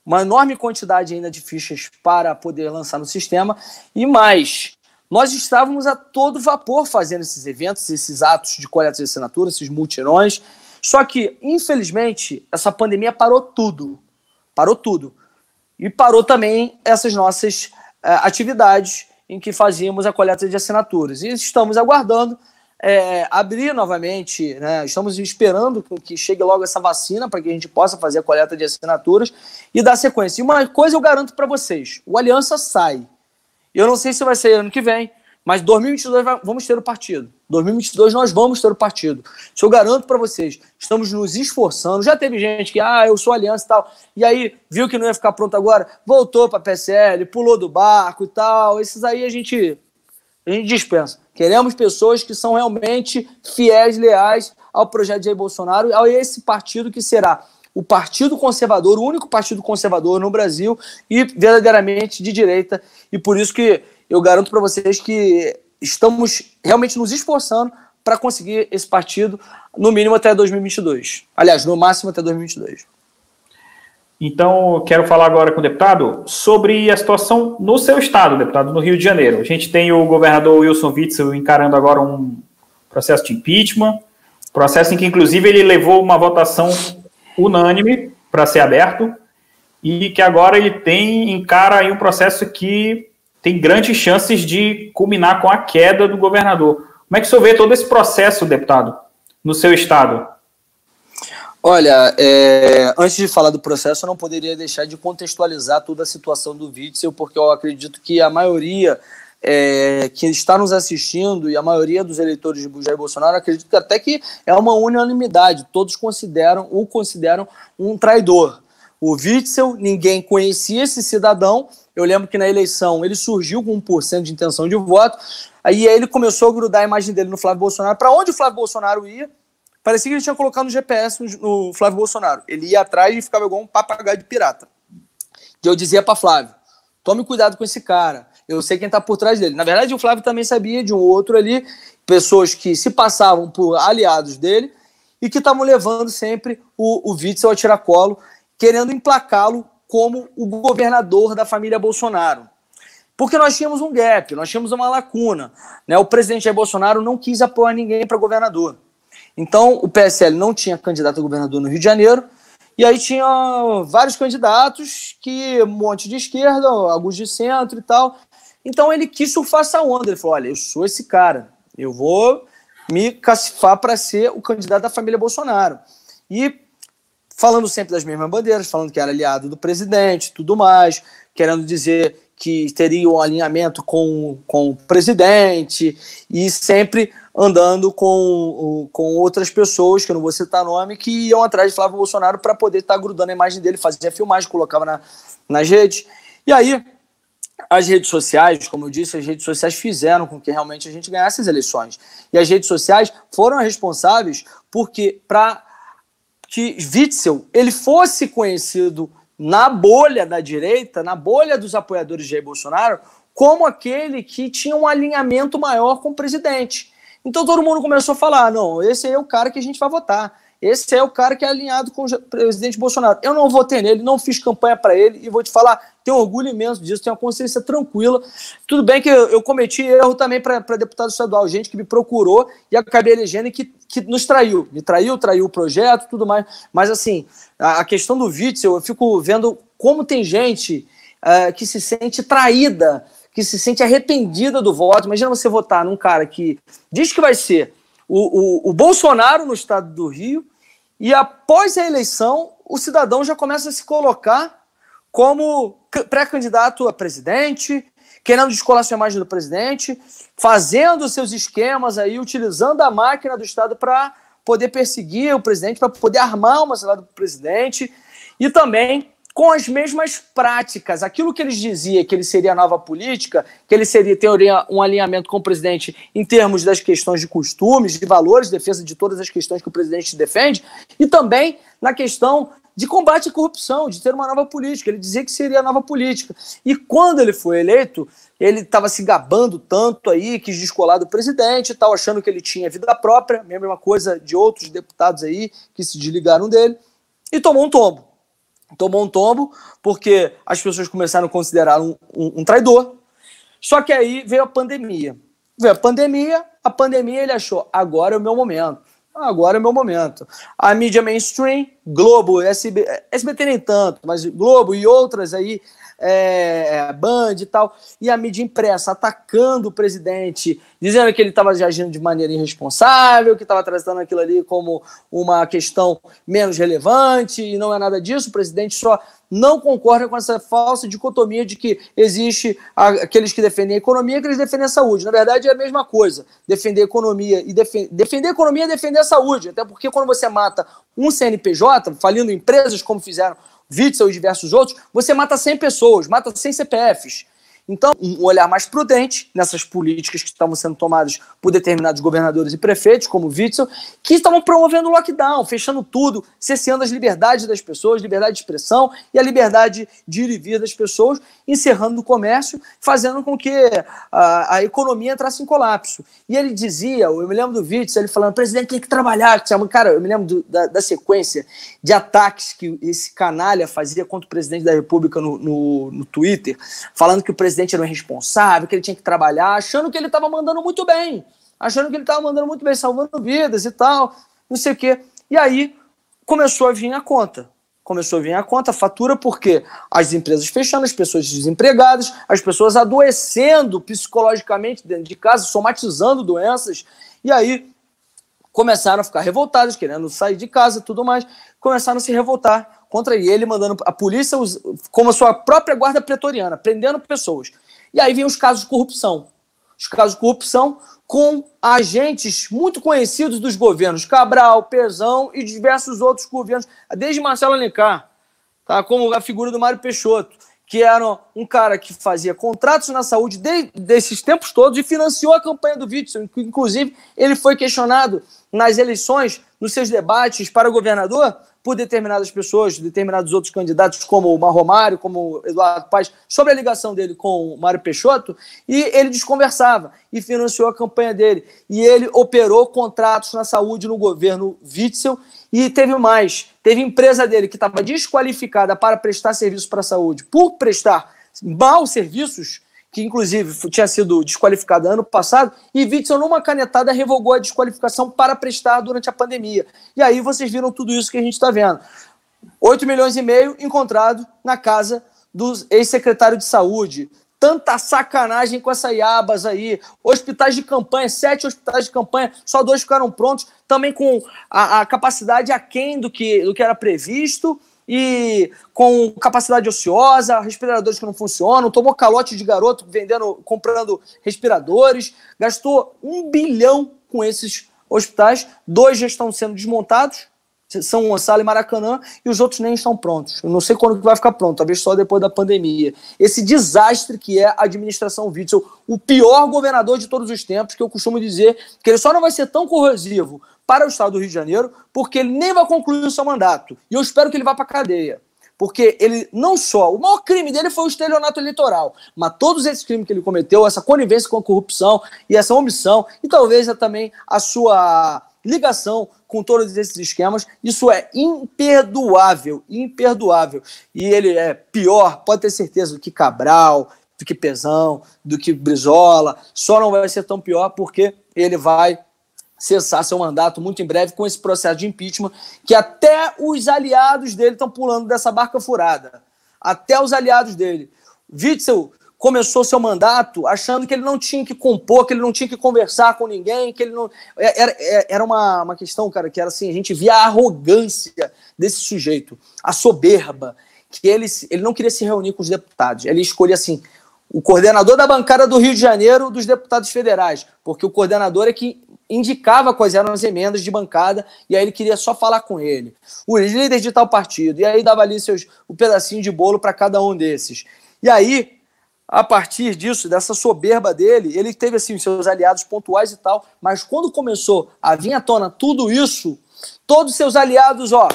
uma enorme quantidade ainda de fichas para poder lançar no sistema, e mais, nós estávamos a todo vapor fazendo esses eventos, esses atos de coleta de assinaturas, esses multirões. Só que, infelizmente, essa pandemia parou tudo. Parou tudo. E parou também essas nossas uh, atividades em que fazíamos a coleta de assinaturas. E estamos aguardando é, abrir novamente, né? estamos esperando que chegue logo essa vacina para que a gente possa fazer a coleta de assinaturas e dar sequência. E uma coisa eu garanto para vocês: o Aliança sai. Eu não sei se vai ser ano que vem, mas 2022 vai, vamos ter o partido. 2022 nós vamos ter o partido. Isso eu garanto para vocês. Estamos nos esforçando. Já teve gente que, ah, eu sou aliança e tal. E aí viu que não ia ficar pronto agora, voltou para PSL, pulou do barco e tal. Esses aí a gente, a gente dispensa. Queremos pessoas que são realmente fiéis, leais ao projeto de Jair Bolsonaro, a esse partido que será o Partido Conservador, o único partido conservador no Brasil e verdadeiramente de direita. E por isso que eu garanto para vocês que estamos realmente nos esforçando para conseguir esse partido no mínimo até 2022. Aliás, no máximo até 2022. Então, quero falar agora com o deputado sobre a situação no seu estado, deputado, no Rio de Janeiro. A gente tem o governador Wilson Witzel encarando agora um processo de impeachment, processo em que, inclusive, ele levou uma votação unânime para ser aberto. e que agora ele tem encara aí um processo que tem grandes chances de culminar com a queda do governador. Como é que o senhor vê todo esse processo, deputado, no seu estado? Olha, é, antes de falar do processo, eu não poderia deixar de contextualizar toda a situação do Witzel, porque eu acredito que a maioria é, que está nos assistindo e a maioria dos eleitores de Jair Bolsonaro acredito que até que é uma unanimidade, todos consideram o consideram um traidor. O Witzel, ninguém conhecia esse cidadão. Eu lembro que na eleição ele surgiu com 1% de intenção de voto. Aí ele começou a grudar a imagem dele no Flávio Bolsonaro. Para onde o Flávio Bolsonaro ia, parecia que ele tinha colocado no GPS no, Flávio Bolsonaro. Ele ia atrás e ficava igual um papagaio de pirata. E eu dizia para Flávio: tome cuidado com esse cara. Eu sei quem está por trás dele. Na verdade, o Flávio também sabia de um outro ali, pessoas que se passavam por aliados dele e que estavam levando sempre o, o Witzel tiracolo querendo emplacá-lo como o governador da família Bolsonaro. Porque nós tínhamos um gap, nós tínhamos uma lacuna. Né? O presidente Jair Bolsonaro não quis apoiar ninguém para governador. Então, o PSL não tinha candidato a governador no Rio de Janeiro, e aí tinha vários candidatos, que um monte de esquerda, alguns de centro e tal. Então ele quis surfar essa onda. Ele falou: olha, eu sou esse cara, eu vou me cacifar para ser o candidato da família Bolsonaro. E falando sempre das mesmas bandeiras, falando que era aliado do presidente, tudo mais, querendo dizer que teria um alinhamento com, com o presidente e sempre andando com, com outras pessoas, que eu não vou citar nome, que iam atrás de Flávio Bolsonaro para poder estar tá grudando a imagem dele, fazia filmagem, colocava na, nas redes. E aí, as redes sociais, como eu disse, as redes sociais fizeram com que realmente a gente ganhasse as eleições. E as redes sociais foram responsáveis porque para que Witzel ele fosse conhecido na bolha da direita, na bolha dos apoiadores de Jair Bolsonaro, como aquele que tinha um alinhamento maior com o presidente. Então todo mundo começou a falar: não, esse é o cara que a gente vai votar. Esse é o cara que é alinhado com o presidente Bolsonaro. Eu não votei nele, não fiz campanha para ele e vou te falar, tenho orgulho imenso disso, tenho uma consciência tranquila. Tudo bem que eu, cometi erro também para deputado estadual, gente que me procurou e acabei elegendo e que, que nos traiu. Me traiu, traiu o projeto, tudo mais. Mas assim, a, a questão do Witzel, eu fico vendo como tem gente uh, que se sente traída, que se sente arrependida do voto. Imagina você votar num cara que diz que vai ser o, o, o Bolsonaro no estado do Rio e após a eleição, o cidadão já começa a se colocar como pré-candidato a presidente, querendo descolar sua imagem do presidente, fazendo seus esquemas aí, utilizando a máquina do Estado para poder perseguir o presidente, para poder armar uma cidade do presidente, e também com as mesmas práticas. Aquilo que eles diziam que ele seria a nova política, que ele seria teoria um alinhamento com o presidente em termos das questões de costumes, de valores, defesa de todas as questões que o presidente defende, e também na questão de combate à corrupção, de ter uma nova política. Ele dizia que seria a nova política. E quando ele foi eleito, ele estava se gabando tanto aí, quis descolar do presidente e tal, achando que ele tinha vida própria, mesma coisa de outros deputados aí que se desligaram dele, e tomou um tombo tomou um tombo porque as pessoas começaram a considerar um, um, um traidor. Só que aí veio a pandemia. Veio a pandemia, a pandemia ele achou, agora é o meu momento. Agora é o meu momento. A mídia mainstream, Globo, SB, SBT nem tanto, mas Globo e outras aí é, Band e tal, e a mídia impressa atacando o presidente, dizendo que ele estava agindo de maneira irresponsável, que estava tratando aquilo ali como uma questão menos relevante, e não é nada disso, o presidente só não concorda com essa falsa dicotomia de que existe aqueles que defendem a economia e aqueles que defendem a saúde. Na verdade, é a mesma coisa. Defender a economia e defender, defender a economia é defender a saúde. Até porque quando você mata um CNPJ, falindo empresas como fizeram Witzel e diversos outros, você mata 100 pessoas, mata 100 CPFs. Então, um olhar mais prudente nessas políticas que estavam sendo tomadas por determinados governadores e prefeitos, como Witzel, que estavam promovendo o lockdown, fechando tudo, cesseando as liberdades das pessoas, liberdade de expressão e a liberdade de ir e vir das pessoas, encerrando o comércio, fazendo com que a, a economia entrasse em colapso. E ele dizia, eu me lembro do Witzel, ele falando, presidente tem que trabalhar. Cara, eu me lembro do, da, da, sequência de ataques que esse canalha fazia contra o presidente da República no, no, no Twitter, falando que o presidente presidente era um irresponsável, que ele tinha que trabalhar, achando que ele estava mandando muito bem, achando que ele estava mandando muito bem, salvando vidas e tal, não sei o quê. E aí começou a vir a conta. começou a vir a conta, a fatura, porque as empresas fechando, as pessoas desempregadas, as pessoas adoecendo psicologicamente dentro de casa, somatizando doenças, e aí começaram a ficar revoltadas, querendo sair de casa e tudo mais, começaram a se revoltar contra ele, mandando a polícia como a sua própria guarda pretoriana, prendendo pessoas. E aí vem os casos de corrupção. Os casos de corrupção com agentes muito conhecidos dos governos, Cabral, Pezão e diversos outros governos, desde Marcelo Alencar, tá? como a figura do Mário Peixoto, que era um cara que fazia contratos na saúde desde desses tempos todos e financiou a campanha do Witzel. Inclusive, ele foi questionado nas eleições, nos seus debates para governador, por determinadas pessoas, determinados outros candidatos, como o Marromário, como o Eduardo Paes, sobre a ligação dele com o Mário Peixoto, e ele desconversava e financiou a campanha dele. E ele operou contratos na saúde no governo Witzel e teve mais. Teve empresa dele que estava desqualificada para prestar serviços para a saúde por prestar maus serviços que inclusive tinha sido desqualificado ano passado, e Witzel, numa canetada, revogou a desqualificação para prestar durante a pandemia. E aí vocês viram tudo isso que a gente está vendo. 8 milhões e meio encontrado na casa do ex-secretário de saúde. Tanta sacanagem com essa Iabas aí. Hospitais de campanha, sete hospitais de campanha, só dois ficaram prontos, também com a, a capacidade aquém do que, do que era previsto e com capacidade ociosa, respiradores que não funcionam, tomou calote de garoto vendendo, comprando respiradores, gastou um bilhão com esses hospitais, dois já estão sendo desmontados, são Gonçalo e Maracanã, e os outros nem estão prontos. Eu não sei quando que vai ficar pronto, talvez só depois da pandemia. Esse desastre que é a administração Witzel, o pior governador de todos os tempos, que eu costumo dizer que ele só não vai ser tão corrosivo para o estado do Rio de Janeiro, porque ele nem vai concluir o seu mandato. E eu espero que ele vá para a cadeia. Porque ele não só. O maior crime dele foi o estelionato eleitoral, mas todos esses crimes que ele cometeu, essa conivência com a corrupção e essa omissão, e talvez também a sua ligação com todos esses esquemas, isso é imperdoável, imperdoável. E ele é pior, pode ter certeza, do que Cabral, do que Pezão, do que Brizola, só não vai ser tão pior porque ele vai cessar seu mandato muito em breve com esse processo de impeachment, que até os aliados dele estão pulando dessa barca furada. Até os aliados dele. Witzel começou seu mandato achando que ele não tinha que compor, que ele não tinha que conversar com ninguém, que ele não. É, era, é, era uma, uma questão, cara, que era assim: a gente via a arrogância desse sujeito, a soberba, que ele, ele não queria se reunir com os deputados. Ele escolhia assim: o coordenador da bancada do Rio de Janeiro dos deputados federais, porque o coordenador é que indicava quais eram as emendas de bancada e aí ele queria só falar com ele. O líder de tal partido. E aí dava ali seus, o pedacinho de bolo para cada um desses. E aí, a partir disso, dessa soberba dele, ele teve assim os seus aliados pontuais e tal, mas quando começou a vir à tona tudo isso, todos seus aliados, ó,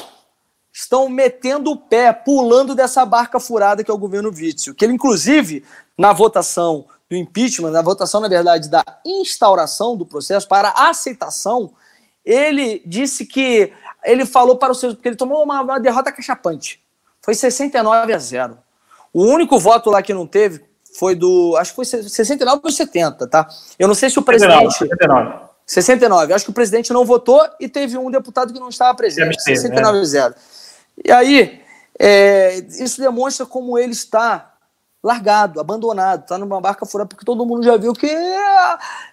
estão metendo o pé, pulando dessa barca furada que é o governo Witzel, que ele inclusive na votação do impeachment, na votação, na verdade, da instauração do processo para aceitação, ele disse que ele falou para os seus. porque ele tomou uma, uma derrota cachapante. Foi 69 a 0. O único voto lá que não teve foi do. Acho que foi 69 ou 70, tá? Eu não sei se o presidente. 69. 69. Acho que o presidente não votou e teve um deputado que não estava presente. 69 a 0. E aí, é, isso demonstra como ele está largado, abandonado, está numa barca furada, porque todo mundo já viu que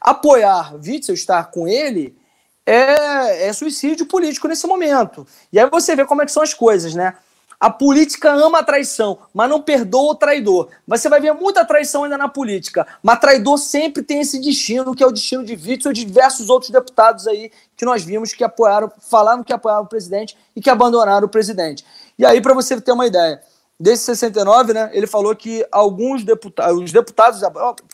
apoiar Witzel, estar com ele, é, é suicídio político nesse momento. E aí você vê como é que são as coisas, né? A política ama a traição, mas não perdoa o traidor. Você vai ver muita traição ainda na política, mas traidor sempre tem esse destino, que é o destino de Witzel e de diversos outros deputados aí que nós vimos que apoiaram, falaram que apoiaram o presidente e que abandonaram o presidente. E aí, para você ter uma ideia, Desses 69, né, ele falou que alguns deputados, os deputados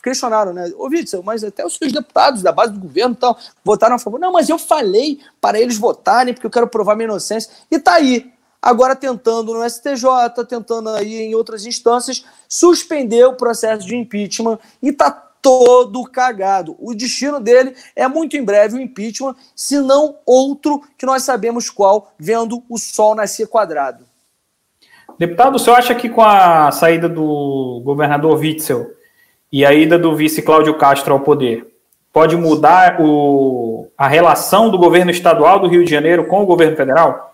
questionaram, né, ô Witzel, mas até os seus deputados da base do governo tal, votaram a favor. Não, mas eu falei para eles votarem porque eu quero provar minha inocência. E tá aí, agora tentando no STJ, tentando aí em outras instâncias, suspender o processo de impeachment e tá todo cagado. O destino dele é muito em breve o impeachment, se não outro que nós sabemos qual, vendo o sol nascer quadrado. Deputado, o senhor acha que com a saída do governador Witzel e a ida do vice Cláudio Castro ao poder, pode mudar o, a relação do governo estadual do Rio de Janeiro com o governo federal?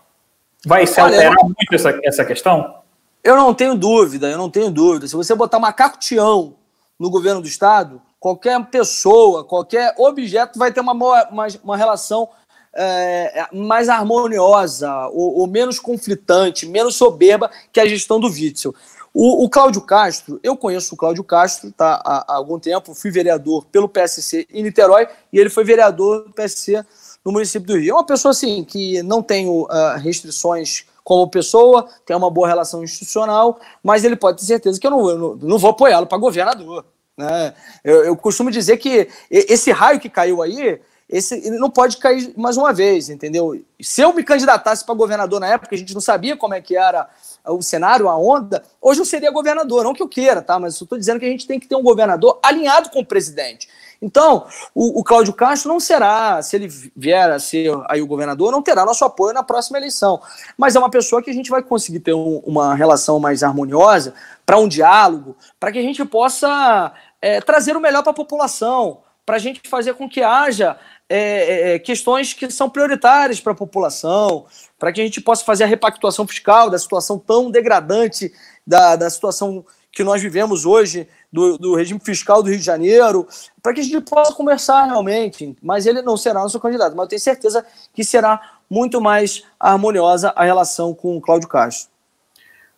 Vai se Olha, alterar muito essa, essa questão? Eu não tenho dúvida, eu não tenho dúvida. Se você botar macaco Tião no governo do Estado, qualquer pessoa, qualquer objeto vai ter uma, uma, uma relação é, mais harmoniosa, ou, ou, menos conflitante, menos soberba que a gestão do Witzel. O, o Cláudio Castro, eu conheço o Cláudio Castro tá, há, há, algum tempo, fui vereador pelo PSC em Niterói e ele foi vereador do PSC no município do Rio. É uma pessoa assim que não tem uh, restrições como pessoa, tem uma boa relação institucional, mas ele pode ter certeza que eu não, eu não, não vou apoiá-lo para governador. Né? Eu, eu, costumo dizer que esse raio que caiu aí, esse, ele não pode cair mais uma vez, entendeu? Se eu me candidatasse para governador na época, a gente não sabia como é que era o cenário, a onda, hoje eu seria governador, não que eu queira, tá? Mas eu estou dizendo que a gente tem que ter um governador alinhado com o presidente. Então, o, o Cláudio Castro não será, se ele vier a ser aí o governador, não terá nosso apoio na próxima eleição. Mas é uma pessoa que a gente vai conseguir ter um, uma relação mais harmoniosa, para um diálogo, para que a gente possa é, trazer o melhor para a população, para a gente fazer com que haja é, é, é, questões que são prioritárias para a população, para que a gente possa fazer a repactuação fiscal da situação tão degradante, da, da situação que nós vivemos hoje, do, do regime fiscal do Rio de Janeiro, para que a gente possa conversar realmente. Mas ele não será nosso candidato, mas eu tenho certeza que será muito mais harmoniosa a relação com o Cláudio Castro.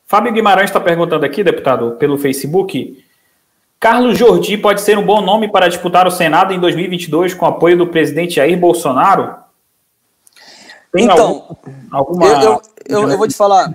Fábio Guimarães está perguntando aqui, deputado, pelo Facebook. Carlos Jordi pode ser um bom nome para disputar o Senado em 2022 com apoio do presidente Jair Bolsonaro? Tem então, algum, alguma. Eu, eu, eu, eu, vou te falar.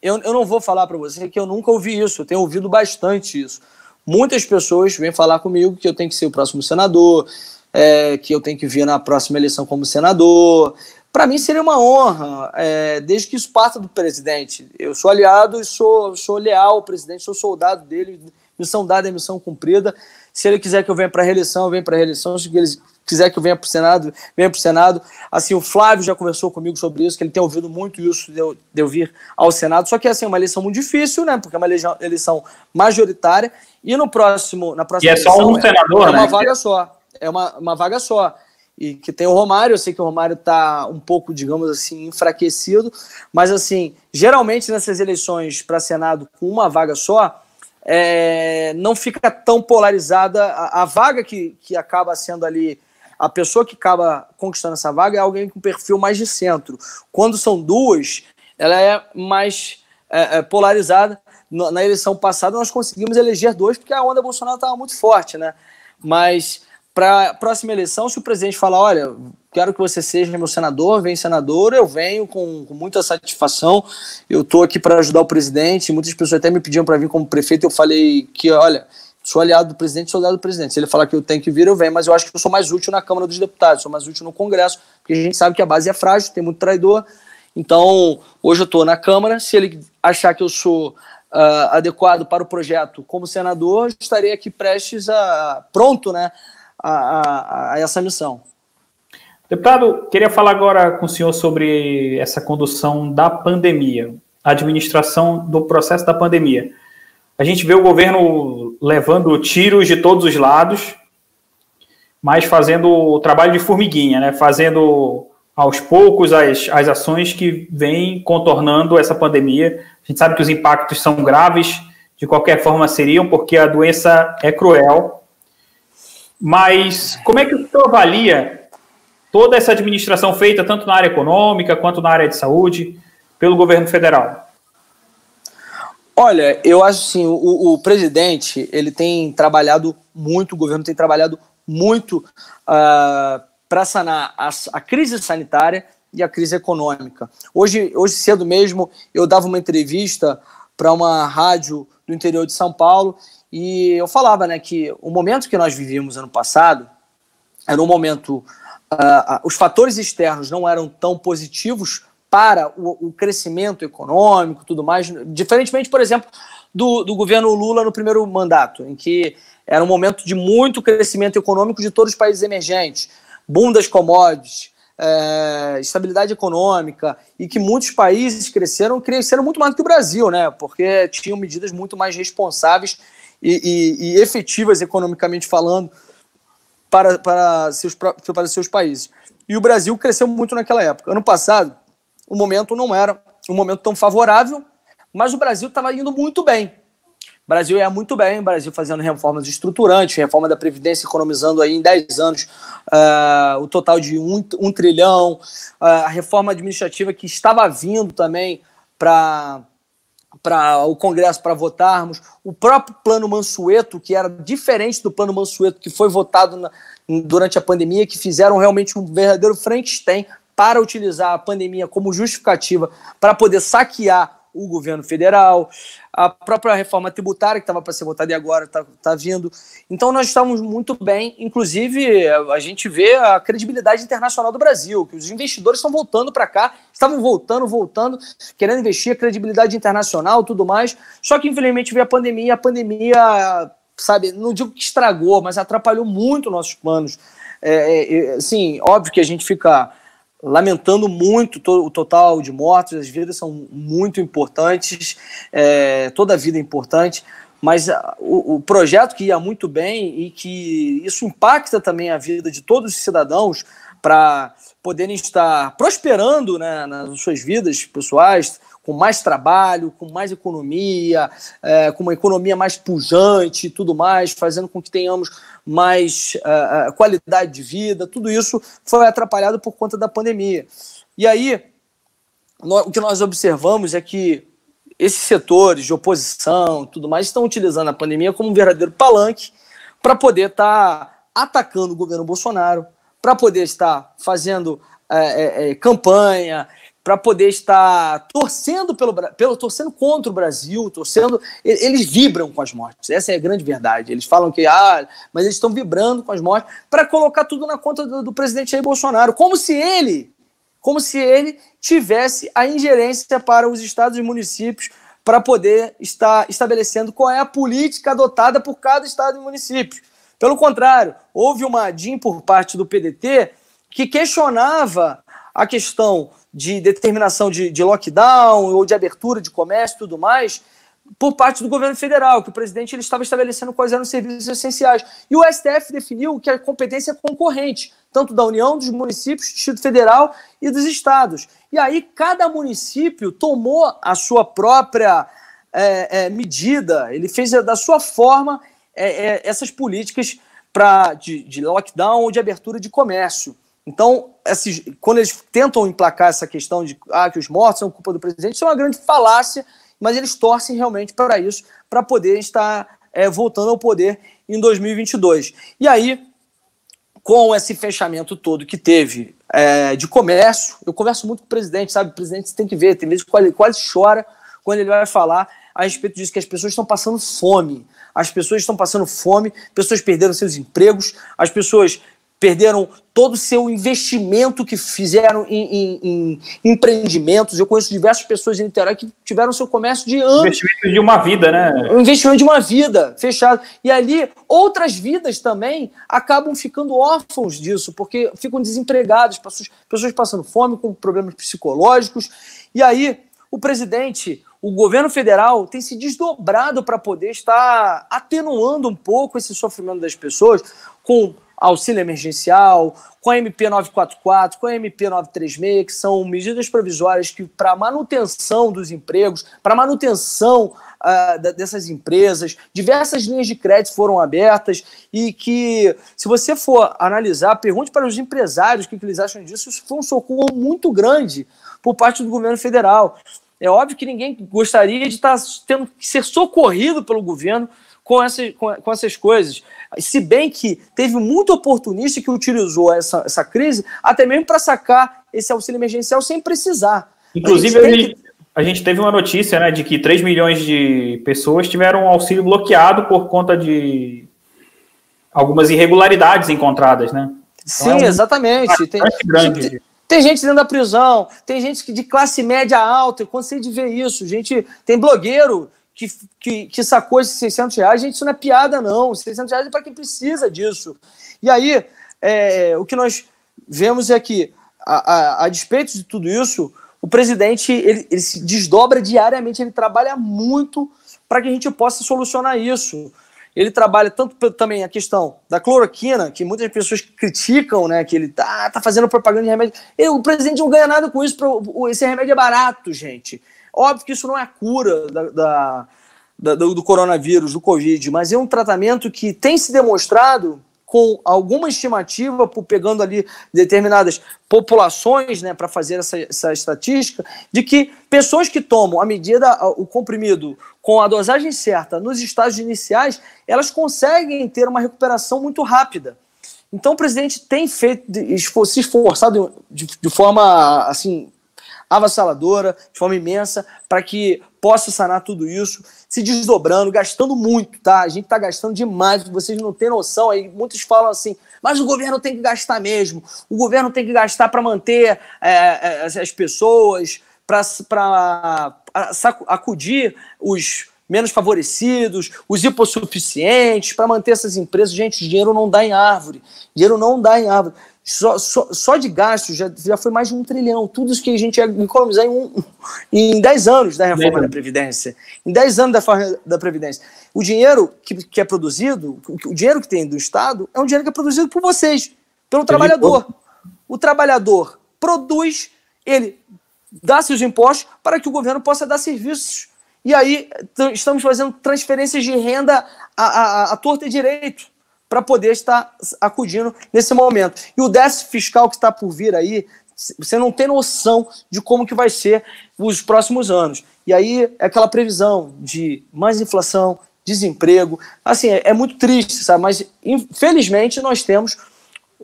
Eu, eu não vou falar para você que eu nunca ouvi isso. Eu tenho ouvido bastante isso. Muitas pessoas vêm falar comigo que eu tenho que ser o próximo senador, é, que eu tenho que vir na próxima eleição como senador. Para mim seria uma honra, é, desde que isso parta do presidente. Eu sou aliado e sou, sou leal ao presidente, sou soldado dele, missão dada é missão cumprida. Se ele quiser que eu venha para a reeleição, eu venho para a reeleição. Se ele quiser que eu venha para o Senado, venha para o Senado. Assim, o Flávio já conversou comigo sobre isso, que ele tem ouvido muito isso de eu, de eu vir ao Senado. Só que assim, é uma eleição muito difícil, né? Porque é uma eleição majoritária. E no próximo, na próxima e é só um senador, é, é uma né? vaga só. É uma, uma vaga só e que tem o Romário. Eu sei que o Romário está um pouco, digamos assim, enfraquecido, mas assim, geralmente nessas eleições para Senado com uma vaga só, é, não fica tão polarizada. A, a, vaga que, que acaba sendo ali, a pessoa que acaba conquistando essa vaga é alguém com perfil mais de centro. Quando são duas, ela é mais é, é, polarizada. Na eleição passada, nós conseguimos eleger dois, porque a onda Bolsonaro estava muito forte, né? Mas para a próxima eleição, se o presidente falar, olha, quero que você seja meu senador, vem senador, eu venho com, com muita satisfação. Eu estou aqui para ajudar o presidente. Muitas pessoas até me pediam para vir como prefeito. Eu falei que, olha, sou aliado do presidente, sou aliado do presidente. Se ele falar que eu tenho que vir, eu venho, mas eu acho que eu sou mais útil na Câmara dos Deputados, sou mais útil no Congresso, porque a gente sabe que a base é frágil, tem muito traidor. Então, hoje eu estou na Câmara. Se ele achar que eu sou uh, adequado para o projeto como senador, estarei aqui prestes a pronto, né? a, a, a essa missão. Deputado, queria falar agora com o senhor sobre essa condução da pandemia, a administração do processo da pandemia. A gente vê o governo levando tiros de todos os lados, mas fazendo o trabalho de formiguinha, né? fazendo aos poucos as, as ações que vêm contornando essa pandemia. A gente sabe que os impactos são graves, de qualquer forma seriam, porque a doença é cruel, mas como é que o senhor avalia toda essa administração feita tanto na área econômica quanto na área de saúde pelo governo federal? Olha, eu acho assim, o, o presidente ele tem trabalhado muito, o governo tem trabalhado muito uh, ah, para sanar a, a crise sanitária e a crise econômica. Hoje, hoje cedo mesmo, eu dava uma entrevista para uma rádio do interior de São Paulo e eu falava né, que o momento que nós vivíamos ano passado era um momento. Uh, os fatores externos não eram tão positivos para o, o, crescimento econômico tudo mais, diferentemente, por exemplo, do, do governo Lula no primeiro mandato, em que era um momento de muito crescimento econômico de todos os países emergentes, boom das commodities, é, estabilidade econômica e que muitos países cresceram, cresceram muito mais do que o Brasil, né? Porque tinham medidas muito mais responsáveis e, e, e efetivas economicamente falando para, para, seus, para seus países. E o Brasil cresceu muito naquela época. Ano passado, o momento não era um momento tão favorável, mas o Brasil estava indo muito bem. O Brasil ia muito bem, o Brasil fazendo reformas estruturantes, reforma da Previdência economizando aí em 10 anos uh, o total de um, um trilhão, uh, a reforma administrativa que estava vindo também para para o Congresso para votarmos, o próprio plano Mansueto, que era diferente do plano Mansueto que foi votado na, durante a pandemia, que fizeram realmente um verdadeiro Frankenstein para utilizar a pandemia como justificativa para poder saquear o governo federal, a própria reforma tributária que estava para ser votada e agora está tá vindo. Então nós estamos muito bem, inclusive a gente vê a credibilidade internacional do Brasil, que os investidores estão voltando para cá, estavam voltando, voltando, querendo investir, credibilidade internacional, tudo mais. Só que infelizmente veio a pandemia, a pandemia, sabe, não digo que estragou, mas atrapalhou muito nossos planos. É, é, assim, óbvio que a gente fica lamentando muito o total de mortos, as vidas são muito importantes, é, toda vida é importante, mas o, o, projeto que ia muito bem e que isso impacta também a vida de todos os cidadãos para poderem estar prosperando né, nas suas vidas pessoais, com mais trabalho, com mais economia, é, com uma economia mais pujante e tudo mais, fazendo com que tenhamos mais uh, qualidade de vida, tudo isso foi atrapalhado por conta da pandemia. E aí, nós, o que nós observamos é que esses setores de oposição tudo mais estão utilizando a pandemia como um verdadeiro palanque para poder estar tá atacando o governo Bolsonaro, para poder estar fazendo é, é, campanha, para poder estar torcendo pelo, pelo torcendo contra o Brasil, torcendo, eles vibram com as mortes. Essa é a grande verdade. Eles falam que ah, mas eles estão vibrando com as mortes para colocar tudo na conta do, do presidente Jair Bolsonaro, como se ele, como se ele tivesse a ingerência para os estados e municípios para poder estar estabelecendo qual é a política adotada por cada estado e município. Pelo contrário, houve uma DIN por parte do PDT que questionava a questão de determinação de, de lockdown ou de abertura de comércio e tudo mais por parte do governo federal, que o presidente ele estava estabelecendo quais eram os serviços essenciais. E o STF definiu que a competência é concorrente, tanto da União, dos municípios, do Distrito Federal e dos estados. E aí cada município tomou a sua própria é, é, medida, ele fez da sua forma é, é essas políticas pra, de, de lockdown ou de abertura de comércio. Então, esses, quando eles tentam emplacar essa questão de ah, que os mortos são culpa do presidente, isso é uma grande falácia, mas eles torcem realmente para isso, para poder estar é, voltando ao poder em 2022. E aí, com esse fechamento todo que teve é, de comércio, eu converso muito com o presidente, sabe? O presidente tem que ver, tem vezes que quase, quase chora quando ele vai falar a respeito disso, que as pessoas estão passando fome. As pessoas estão passando fome, pessoas perderam seus empregos, as pessoas perderam todo o seu investimento que fizeram em, em, em, empreendimentos. Eu conheço diversas pessoas em Niterói que tiveram seu comércio de anos. Investimento de uma vida, né? Um investimento de uma vida, fechado. E ali, outras vidas também acabam ficando órfãos disso, porque ficam desempregados, pessoas, pessoas passando fome, com problemas psicológicos. E aí, o presidente, o governo federal tem se desdobrado para poder estar atenuando um pouco esse sofrimento das pessoas com auxílio emergencial, com a MP 944, com a MP 936, que são medidas provisórias que para manutenção dos empregos, para manutenção uh, dessas empresas, diversas linhas de crédito foram abertas e que, se você for analisar, pergunte para os empresários o que, eles acham disso, isso foi um socorro muito grande por parte do governo federal. É óbvio que ninguém gostaria de estar tendo que ser socorrido pelo governo com, essa, com, com essas coisas. Se bem que teve muito oportunista que utilizou essa, essa crise até mesmo para sacar esse auxílio emergencial sem precisar. Inclusive, a gente, a gente, teve uma notícia né, de que 3 milhões de pessoas tiveram um auxílio bloqueado por conta de algumas irregularidades encontradas, né? Então, Sim, é um exatamente. Tem, grande. Tem gente dentro da prisão, tem gente de classe média alta, eu cansei de ver isso. Gente, tem blogueiro que, que, que sacou esses 600 reais. Gente, isso não é piada, não. 600 reais é para quem precisa disso. E aí, é, o que nós vemos é que, a, a, a despeito de tudo isso, o presidente ele, ele se desdobra diariamente, ele trabalha muito para que a gente possa solucionar isso. ele trabalha tanto também a questão da cloroquina, que muitas pessoas criticam, né, que ele tá, tá fazendo propaganda de remédio. O presidente não ganha nada com isso, pra, esse remédio é barato, gente. Óbvio que isso não é a cura da, da, da do, do coronavírus, do Covid, mas é um tratamento que tem se demonstrado com alguma estimativa, pegando ali determinadas populações, né, para fazer essa, essa estatística, de que pessoas que tomam a medida, o comprimido com a dosagem certa nos estágios iniciais, elas conseguem ter uma recuperação muito rápida. Então o presidente tem feito, se esforçado de, de forma assim avassaladora, de forma imensa, para que possa sanar tudo isso, se desdobrando, gastando muito, tá? A gente está gastando demais, vocês não têm noção aí. Muitos falam assim, mas o governo tem que gastar mesmo, o governo tem que gastar para manter é, as pessoas, para acudir os menos favorecidos, os hipossuficientes, para manter essas empresas. Gente, dinheiro não dá em árvore. Dinheiro não dá em árvore. Só, só, só de gastos já, já foi mais de um trilhão. Tudo isso que a gente ia economizar em, um, em 10 anos da reforma da Previdência. Em 10 anos da reforma da Previdência. O dinheiro que, que é produzido, o dinheiro que tem do Estado, é um dinheiro que é produzido por vocês, pelo trabalhador. O trabalhador produz, ele dá seus impostos para que o governo possa dar serviços. E aí estamos fazendo transferências de renda à, à, à torta e direito para poder estar acudindo nesse momento. E o déficit fiscal que está por vir aí, você não tem noção de como que vai ser os próximos anos. E aí é aquela previsão de mais inflação, desemprego. Assim, é, é muito triste, sabe? Mas infelizmente nós temos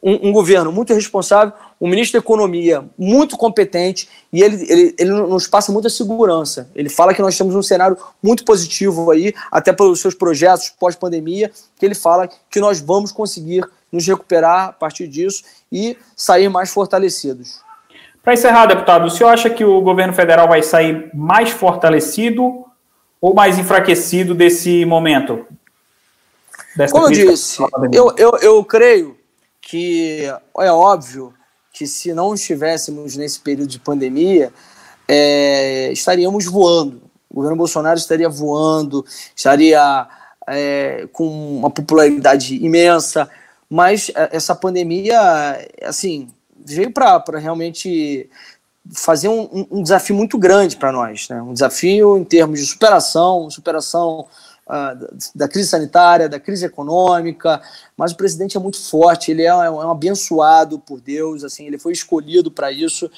um, um, governo muito responsável, um ministro da Economia muito competente e ele, ele, ele nos passa muita segurança. Ele fala que nós temos um cenário muito positivo aí, até pelos seus projetos pós-pandemia, que ele fala que nós vamos conseguir nos recuperar a partir disso e sair mais fortalecidos. Para encerrar, deputado, o senhor acha que o governo federal vai sair mais fortalecido ou mais enfraquecido desse momento? Como eu disse, eu, eu, eu creio que é óbvio que se não estivéssemos nesse período de pandemia, é, estaríamos voando. O governo Bolsonaro estaria voando, estaria é, com uma popularidade imensa, mas é, essa pandemia, assim, veio para realmente fazer um, um, desafio muito grande para nós, né? um desafio em termos de superação, superação da crise sanitária, da crise econômica, mas o presidente é muito forte, ele é, é um abençoado por Deus, assim, ele foi escolhido para isso,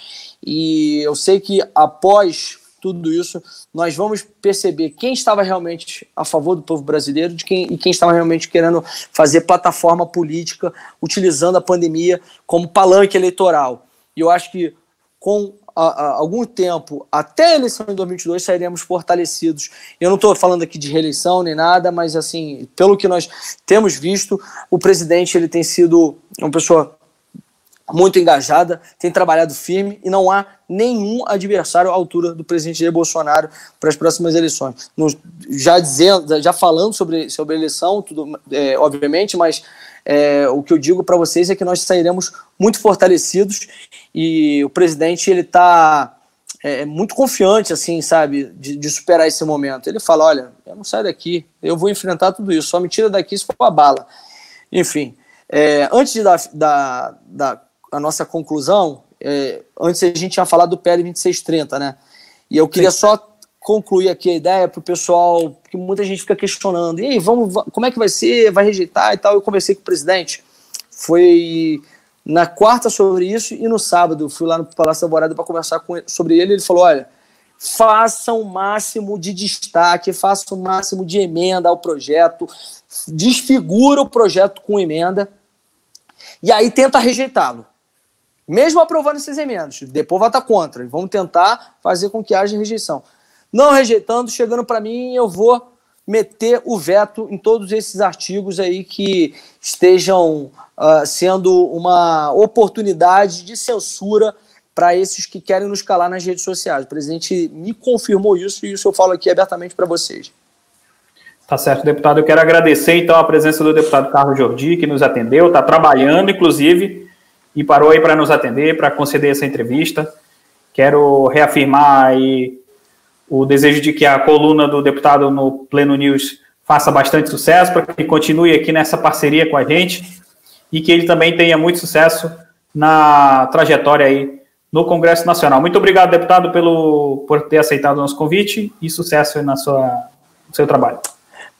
e eu sei que após tudo isso, nós vamos perceber quem estava realmente a favor do povo brasileiro de quem, e quem estava realmente querendo fazer plataforma política, utilizando a pandemia como palanque eleitoral. E eu acho que com algum tempo, até a eleição de 2022, sairemos fortalecidos. Eu não estou falando aqui de reeleição nem nada, mas assim, pelo que nós temos visto, o presidente ele tem sido uma pessoa muito engajada, tem trabalhado firme e não há nenhum adversário à altura do presidente Jair Bolsonaro para as próximas eleições. No, já dizendo, já falando sobre, sobre a eleição, tudo, é, obviamente, mas é, o que eu digo para vocês é que nós sairemos muito fortalecidos e o presidente ele está é, muito confiante, assim, sabe, de, de, superar esse momento. Ele fala, olha, eu não saio daqui, eu vou enfrentar tudo isso, só me tira daqui se for a bala. Enfim, é, antes dar, da, da a nossa conclusão, é, antes a gente tinha falado do PL 2630, né? E eu queria Sim. só concluir aqui a ideia para o pessoal, que muita gente fica questionando, e aí, vamos, como é que vai ser, vai rejeitar e tal. Eu conversei com o presidente, foi na quarta sobre isso e no sábado fui lá no Palácio da Alvorada para conversar com ele, sobre ele, ele falou, olha, faça o máximo de destaque, faça o máximo de emenda ao projeto, desfigura o projeto com emenda e aí tenta rejeitá-lo. Mesmo aprovando esses emendas, depois vai estar contra. Vamos tentar fazer com que haja rejeição. Não rejeitando, chegando para mim, eu vou meter o veto em todos esses artigos aí que estejam uh, sendo uma oportunidade de censura para esses que querem nos calar nas redes sociais. O presidente me confirmou isso e isso eu falo aqui abertamente para vocês. Tá certo, deputado. Eu quero agradecer então a presença do deputado Carlos Jordi, que nos atendeu, está trabalhando, inclusive, e parou aí para nos atender, para conceder essa entrevista. Quero reafirmar aí o desejo de que a coluna do deputado no Pleno News faça bastante sucesso, para que continue aqui nessa parceria com a gente e que ele também tenha muito sucesso na trajetória aí no Congresso Nacional. Muito obrigado, deputado, pelo, por ter aceitado o nosso convite e sucesso na sua, no seu trabalho.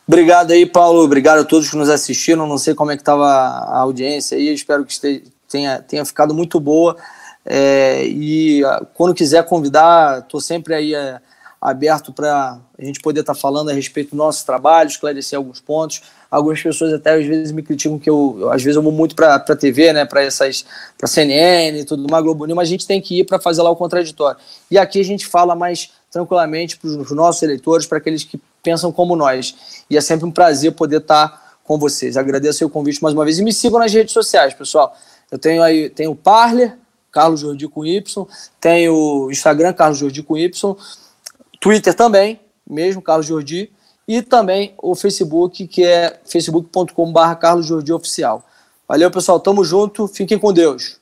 Obrigado aí, Paulo. Obrigado a todos que nos assistiram. Não sei como é que estava a audiência aí. Espero que esteja, tenha, tenha ficado muito boa. É, e ah, quando quiser convidar, estou sempre aí é, aberto para a gente poder estar tá falando a respeito do nosso trabalho, esclarecer alguns pontos. Algumas pessoas até às vezes me criticam que eu, eu às vezes eu vou muito para a TV, né, para essas para CNN e tudo mais, Globo News, mas a gente tem que ir para fazer lá o contraditório. E aqui a gente fala mais tranquilamente para os nossos eleitores, para aqueles que pensam como nós. E é sempre um prazer poder estar tá com vocês. Agradeço o convite mais uma vez e me sigam nas redes sociais, pessoal. Eu tenho aí tenho o Parler, Carlos Jordi com Y, tenho o Instagram Carlos Jordi com Y, Twitter também, mesmo Carlos Jordi e também o Facebook, que é facebook.com.br Carlos Jordi Oficial. Valeu, pessoal. Tamo junto. Fiquem com Deus.